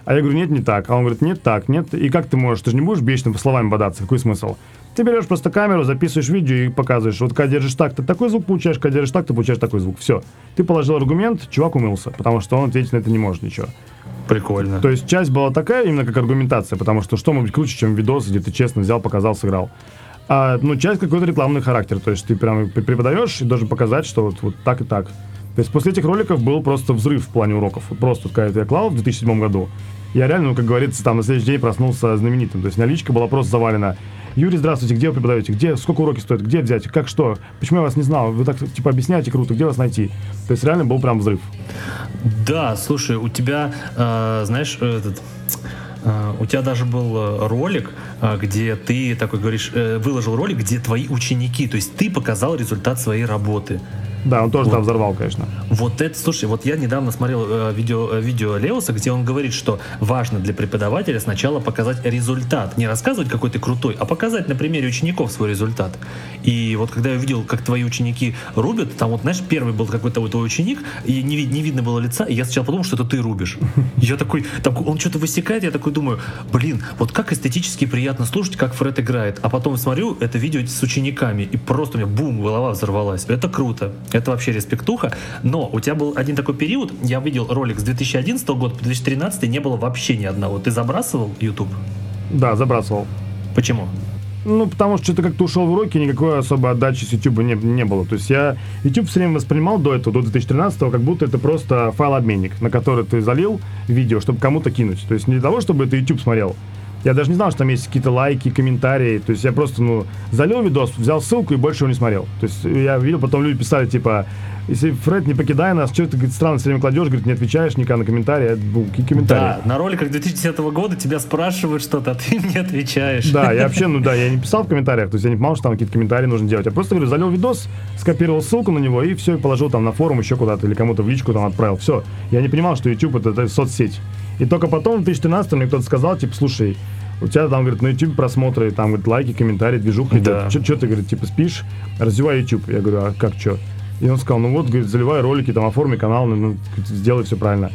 А я говорю, нет, не так. А он говорит, нет, так, нет. И как ты можешь? Ты же не будешь вечно словами бодаться. Какой смысл? Ты берешь просто камеру, записываешь видео и показываешь. Вот когда держишь так, ты такой звук получаешь, когда держишь так, ты получаешь такой звук. Все. Ты положил аргумент, чувак умылся, потому что он ответить на это не может ничего. Прикольно. То есть часть была такая именно как аргументация, потому что что может быть круче, чем видос, где ты честно взял, показал, сыграл. А, ну, часть какой-то рекламный характер. То есть ты прям преподаешь и должен показать, что вот, вот так и так. То есть после этих роликов был просто взрыв в плане уроков. Просто, когда я клал в 2007 году, я реально, ну, как говорится, там на следующий день проснулся знаменитым. То есть наличка была просто завалена. Юрий, здравствуйте, где вы преподаете? Где, сколько уроки стоят? Где взять? Как что? Почему я вас не знал? Вы так, типа, объясняете круто, где вас найти? То есть реально был прям взрыв. Да, слушай, у тебя, э, знаешь, этот... Э, у тебя даже был э, ролик, э, где ты такой говоришь, выложил ролик, где твои ученики, то есть ты показал результат своей работы. Да, он тоже вот. там взорвал, конечно. Вот это, слушай, вот я недавно смотрел э, видео, э, видео Леоса, где он говорит, что важно для преподавателя сначала показать результат. Не рассказывать, какой ты крутой, а показать на примере учеников свой результат. И вот когда я увидел, как твои ученики рубят, там вот, знаешь, первый был какой-то вот твой ученик, и не, не видно было лица, и я сначала подумал, что это ты рубишь. Я такой, так, он что-то высекает, я такой думаю, блин, вот как эстетически приятно слушать, как Фред играет. А потом смотрю это видео с учениками, и просто у меня бум, голова взорвалась. Это круто. Это вообще респектуха. Но у тебя был один такой период, я видел ролик с 2011 года по 2013, не было вообще ни одного. Ты забрасывал YouTube? Да, забрасывал. Почему? Ну, потому что что-то как-то ушел в уроки, никакой особой отдачи с YouTube не, не было. То есть я YouTube все время воспринимал до этого, до 2013 как будто это просто файл-обменник, на который ты залил видео, чтобы кому-то кинуть. То есть не для того, чтобы это YouTube смотрел, я даже не знал, что там есть какие-то лайки, комментарии. То есть я просто, ну, залил видос, взял ссылку и больше его не смотрел. То есть я видел, потом люди писали, типа, если Фред, не покидай нас, что ты, говорит, странно все время кладешь, говорит, не отвечаешь никак на комментарии. Ну, какие комментарии? Да, на роликах 2010 года тебя спрашивают что-то, а ты не отвечаешь. Да, я вообще, ну да, я не писал в комментариях, то есть я не понимал, что там какие-то комментарии нужно делать. Я просто, говорю, залил видос, скопировал ссылку на него и все, и положил там на форум еще куда-то или кому-то в личку там отправил. Все. Я не понимал, что YouTube это, это соцсеть. И только потом в 2013 мне кто-то сказал, типа, слушай, у тебя там, говорит, на YouTube просмотры, там, говорит, лайки, комментарии, движуха да. Что ты, говорит, типа спишь, развивай YouTube. Я говорю, а как что? И он сказал, ну вот, говорит, заливай ролики, там, оформи канал, ну, сделай все правильно.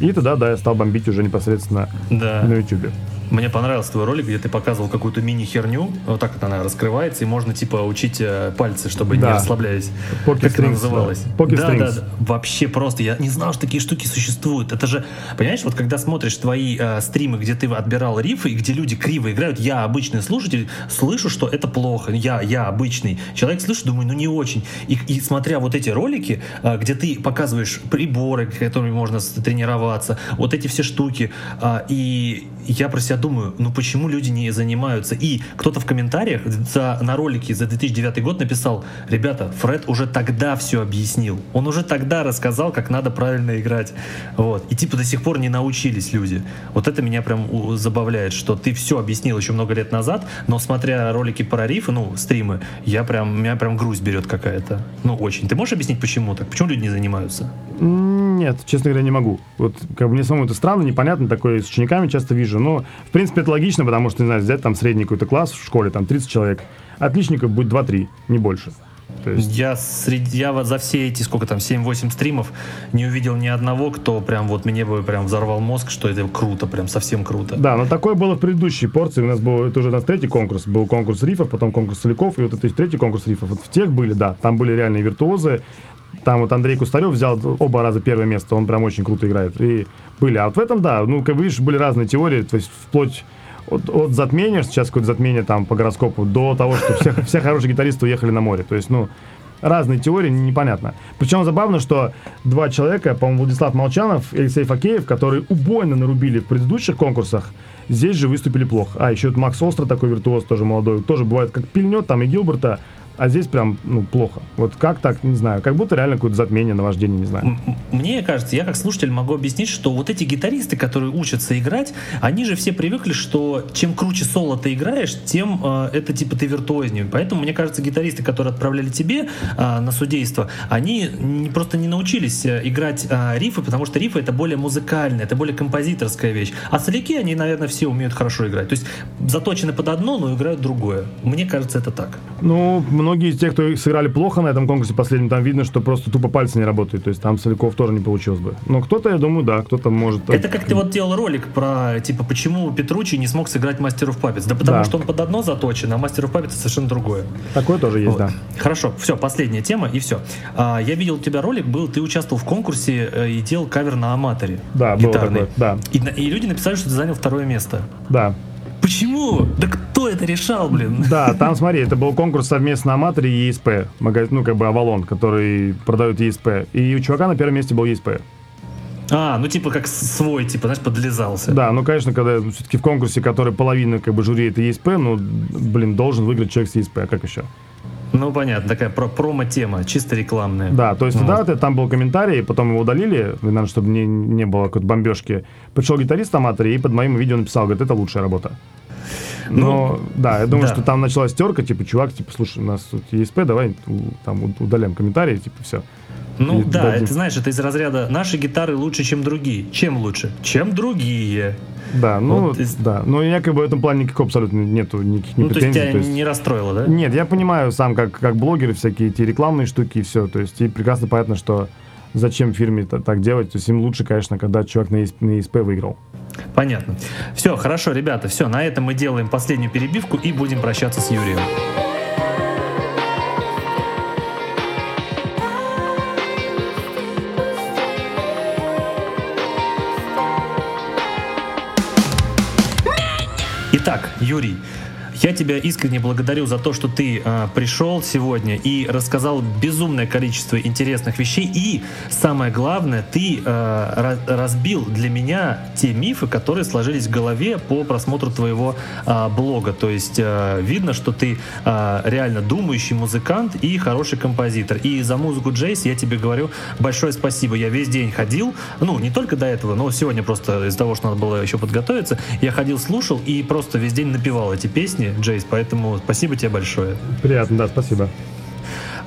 И тогда, да, я стал бомбить уже непосредственно да. на YouTube. Мне понравился твой ролик, где ты показывал какую-то мини-херню, вот так вот она раскрывается, и можно типа учить э, пальцы, чтобы да. не расслаблялись. Pocket как это называлось? Да. Pocket да, strings. да, вообще просто. Я не знал, что такие штуки существуют. Это же, понимаешь, вот когда смотришь твои э, стримы, где ты отбирал рифы, и где люди криво играют, я обычный слушатель, слышу, что это плохо. Я, я обычный. Человек слышит, думаю, ну не очень. И, и смотря вот эти ролики, э, где ты показываешь приборы, которыми можно тренироваться, вот эти все штуки, э, и я про себя думаю, ну почему люди не занимаются? И кто-то в комментариях за, на ролике за 2009 год написал, ребята, Фред уже тогда все объяснил. Он уже тогда рассказал, как надо правильно играть. Вот. И типа до сих пор не научились люди. Вот это меня прям забавляет, что ты все объяснил еще много лет назад, но смотря ролики про рифы, ну, стримы, я прям, меня прям грусть берет какая-то. Ну, очень. Ты можешь объяснить, почему так? Почему люди не занимаются? Нет, честно говоря, не могу. Вот как бы мне самому это странно, непонятно, такое с учениками часто вижу. Но, в принципе, это логично, потому что, не знаю, взять там средний какой-то класс в школе, там 30 человек, отличников будет 2-3, не больше. То есть... Я, среди, я вот за все эти, сколько там, 7-8 стримов не увидел ни одного, кто прям вот мне бы прям взорвал мозг, что это круто, прям совсем круто. Да, но такое было в предыдущей порции. У нас был, это уже у нас третий конкурс. Был конкурс рифов, потом конкурс соляков, и вот это третий конкурс рифов. Вот в тех были, да, там были реальные виртуозы, там вот Андрей Кустарев взял оба раза первое место, он прям очень круто играет. И были. А вот в этом, да, ну, как видишь, были разные теории, то есть вплоть от, от затмения, сейчас какое-то затмение там по гороскопу, до того, что все, все хорошие гитаристы уехали на море. То есть, ну, разные теории, непонятно. Причем забавно, что два человека, по-моему, Владислав Молчанов и Алексей Факеев, которые убойно нарубили в предыдущих конкурсах, здесь же выступили плохо. А, еще вот Макс Остро, такой виртуоз, тоже молодой, тоже бывает как пильнет, там и Гилберта, а здесь прям, ну, плохо. Вот как так, не знаю, как будто реально какое-то затмение, наваждение, не знаю. Мне кажется, я как слушатель могу объяснить, что вот эти гитаристы, которые учатся играть, они же все привыкли, что чем круче соло ты играешь, тем э, это типа ты виртуознее. Поэтому, мне кажется, гитаристы, которые отправляли тебе э, на судейство, они не, просто не научились э, играть э, рифы, потому что рифы это более музыкальная, это более композиторская вещь. А соляки, они, наверное, все умеют хорошо играть. То есть заточены под одно, но играют другое. Мне кажется, это так. Ну, многие из тех, кто сыграли плохо на этом конкурсе последнем, там видно, что просто тупо пальцы не работают. То есть там Соляков тоже не получилось бы. Но кто-то, я думаю, да, кто-то может... Это как ты вот делал ролик про, типа, почему Петручи не смог сыграть Мастеров Папец. Да потому да. что он под одно заточен, а Мастеров Папец совершенно другое. Такое тоже есть, вот. да. Хорошо, все, последняя тема и все. А, я видел у тебя ролик, был, ты участвовал в конкурсе э, и делал кавер на аматоре. Да, гитарный. было такое, да. И, и люди написали, что ты занял второе место. Да. Почему? Да кто это решал, блин? Да, там, смотри, это был конкурс совместно Аматори и магазин, ну, как бы Авалон, который продает ESP. И у чувака на первом месте был ESP. А, ну типа как свой, типа, знаешь, подлезался. Да, ну, конечно, когда все-таки в конкурсе, который половина как бы жюри это ESP, ну, блин, должен выиграть человек с ESP, а как еще? Ну, понятно, такая про промо-тема, чисто рекламная. Да, то есть, вот. да, там был комментарий, потом его удалили, наверное, чтобы не, не было какой-то бомбежки. Пришел гитарист Аматори и под моим видео написал, говорит, это лучшая работа. Но, ну, да, я думаю, да. что там началась терка, типа, чувак, типа, слушай, у нас тут ESP, давай там удаляем комментарии, типа, все. Ну и да, дадим. это знаешь, это из разряда наши гитары лучше, чем другие. Чем лучше? Чем другие. Да, ну вот, да. Но якобы в этом плане никакого абсолютно нету никаких ну, претензий. То есть тебя то есть... не расстроило, да? Нет, я понимаю сам, как, как блогеры, всякие эти рекламные штуки и все. То есть и прекрасно понятно, что зачем фирме так делать. То есть им лучше, конечно, когда чувак на ESP, на ESP выиграл. Понятно. Все, хорошо, ребята, все, на этом мы делаем последнюю перебивку и будем прощаться с Юрием. Итак, Юрий, я тебя искренне благодарю за то, что ты э, пришел сегодня и рассказал безумное количество интересных вещей. И самое главное, ты э, разбил для меня те мифы, которые сложились в голове по просмотру твоего э, блога. То есть э, видно, что ты э, реально думающий музыкант и хороший композитор. И за музыку Джейс я тебе говорю большое спасибо. Я весь день ходил, ну не только до этого, но сегодня просто из-за того, что надо было еще подготовиться, я ходил, слушал и просто весь день напевал эти песни жизни, Джейс, поэтому спасибо тебе большое. Приятно, да, спасибо.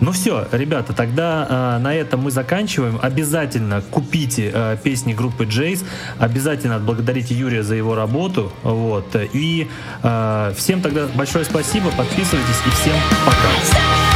Ну все, ребята, тогда э, на этом мы заканчиваем. Обязательно купите э, песни группы Джейс. Обязательно отблагодарите Юрия за его работу. Вот. И э, всем тогда большое спасибо. Подписывайтесь и всем пока.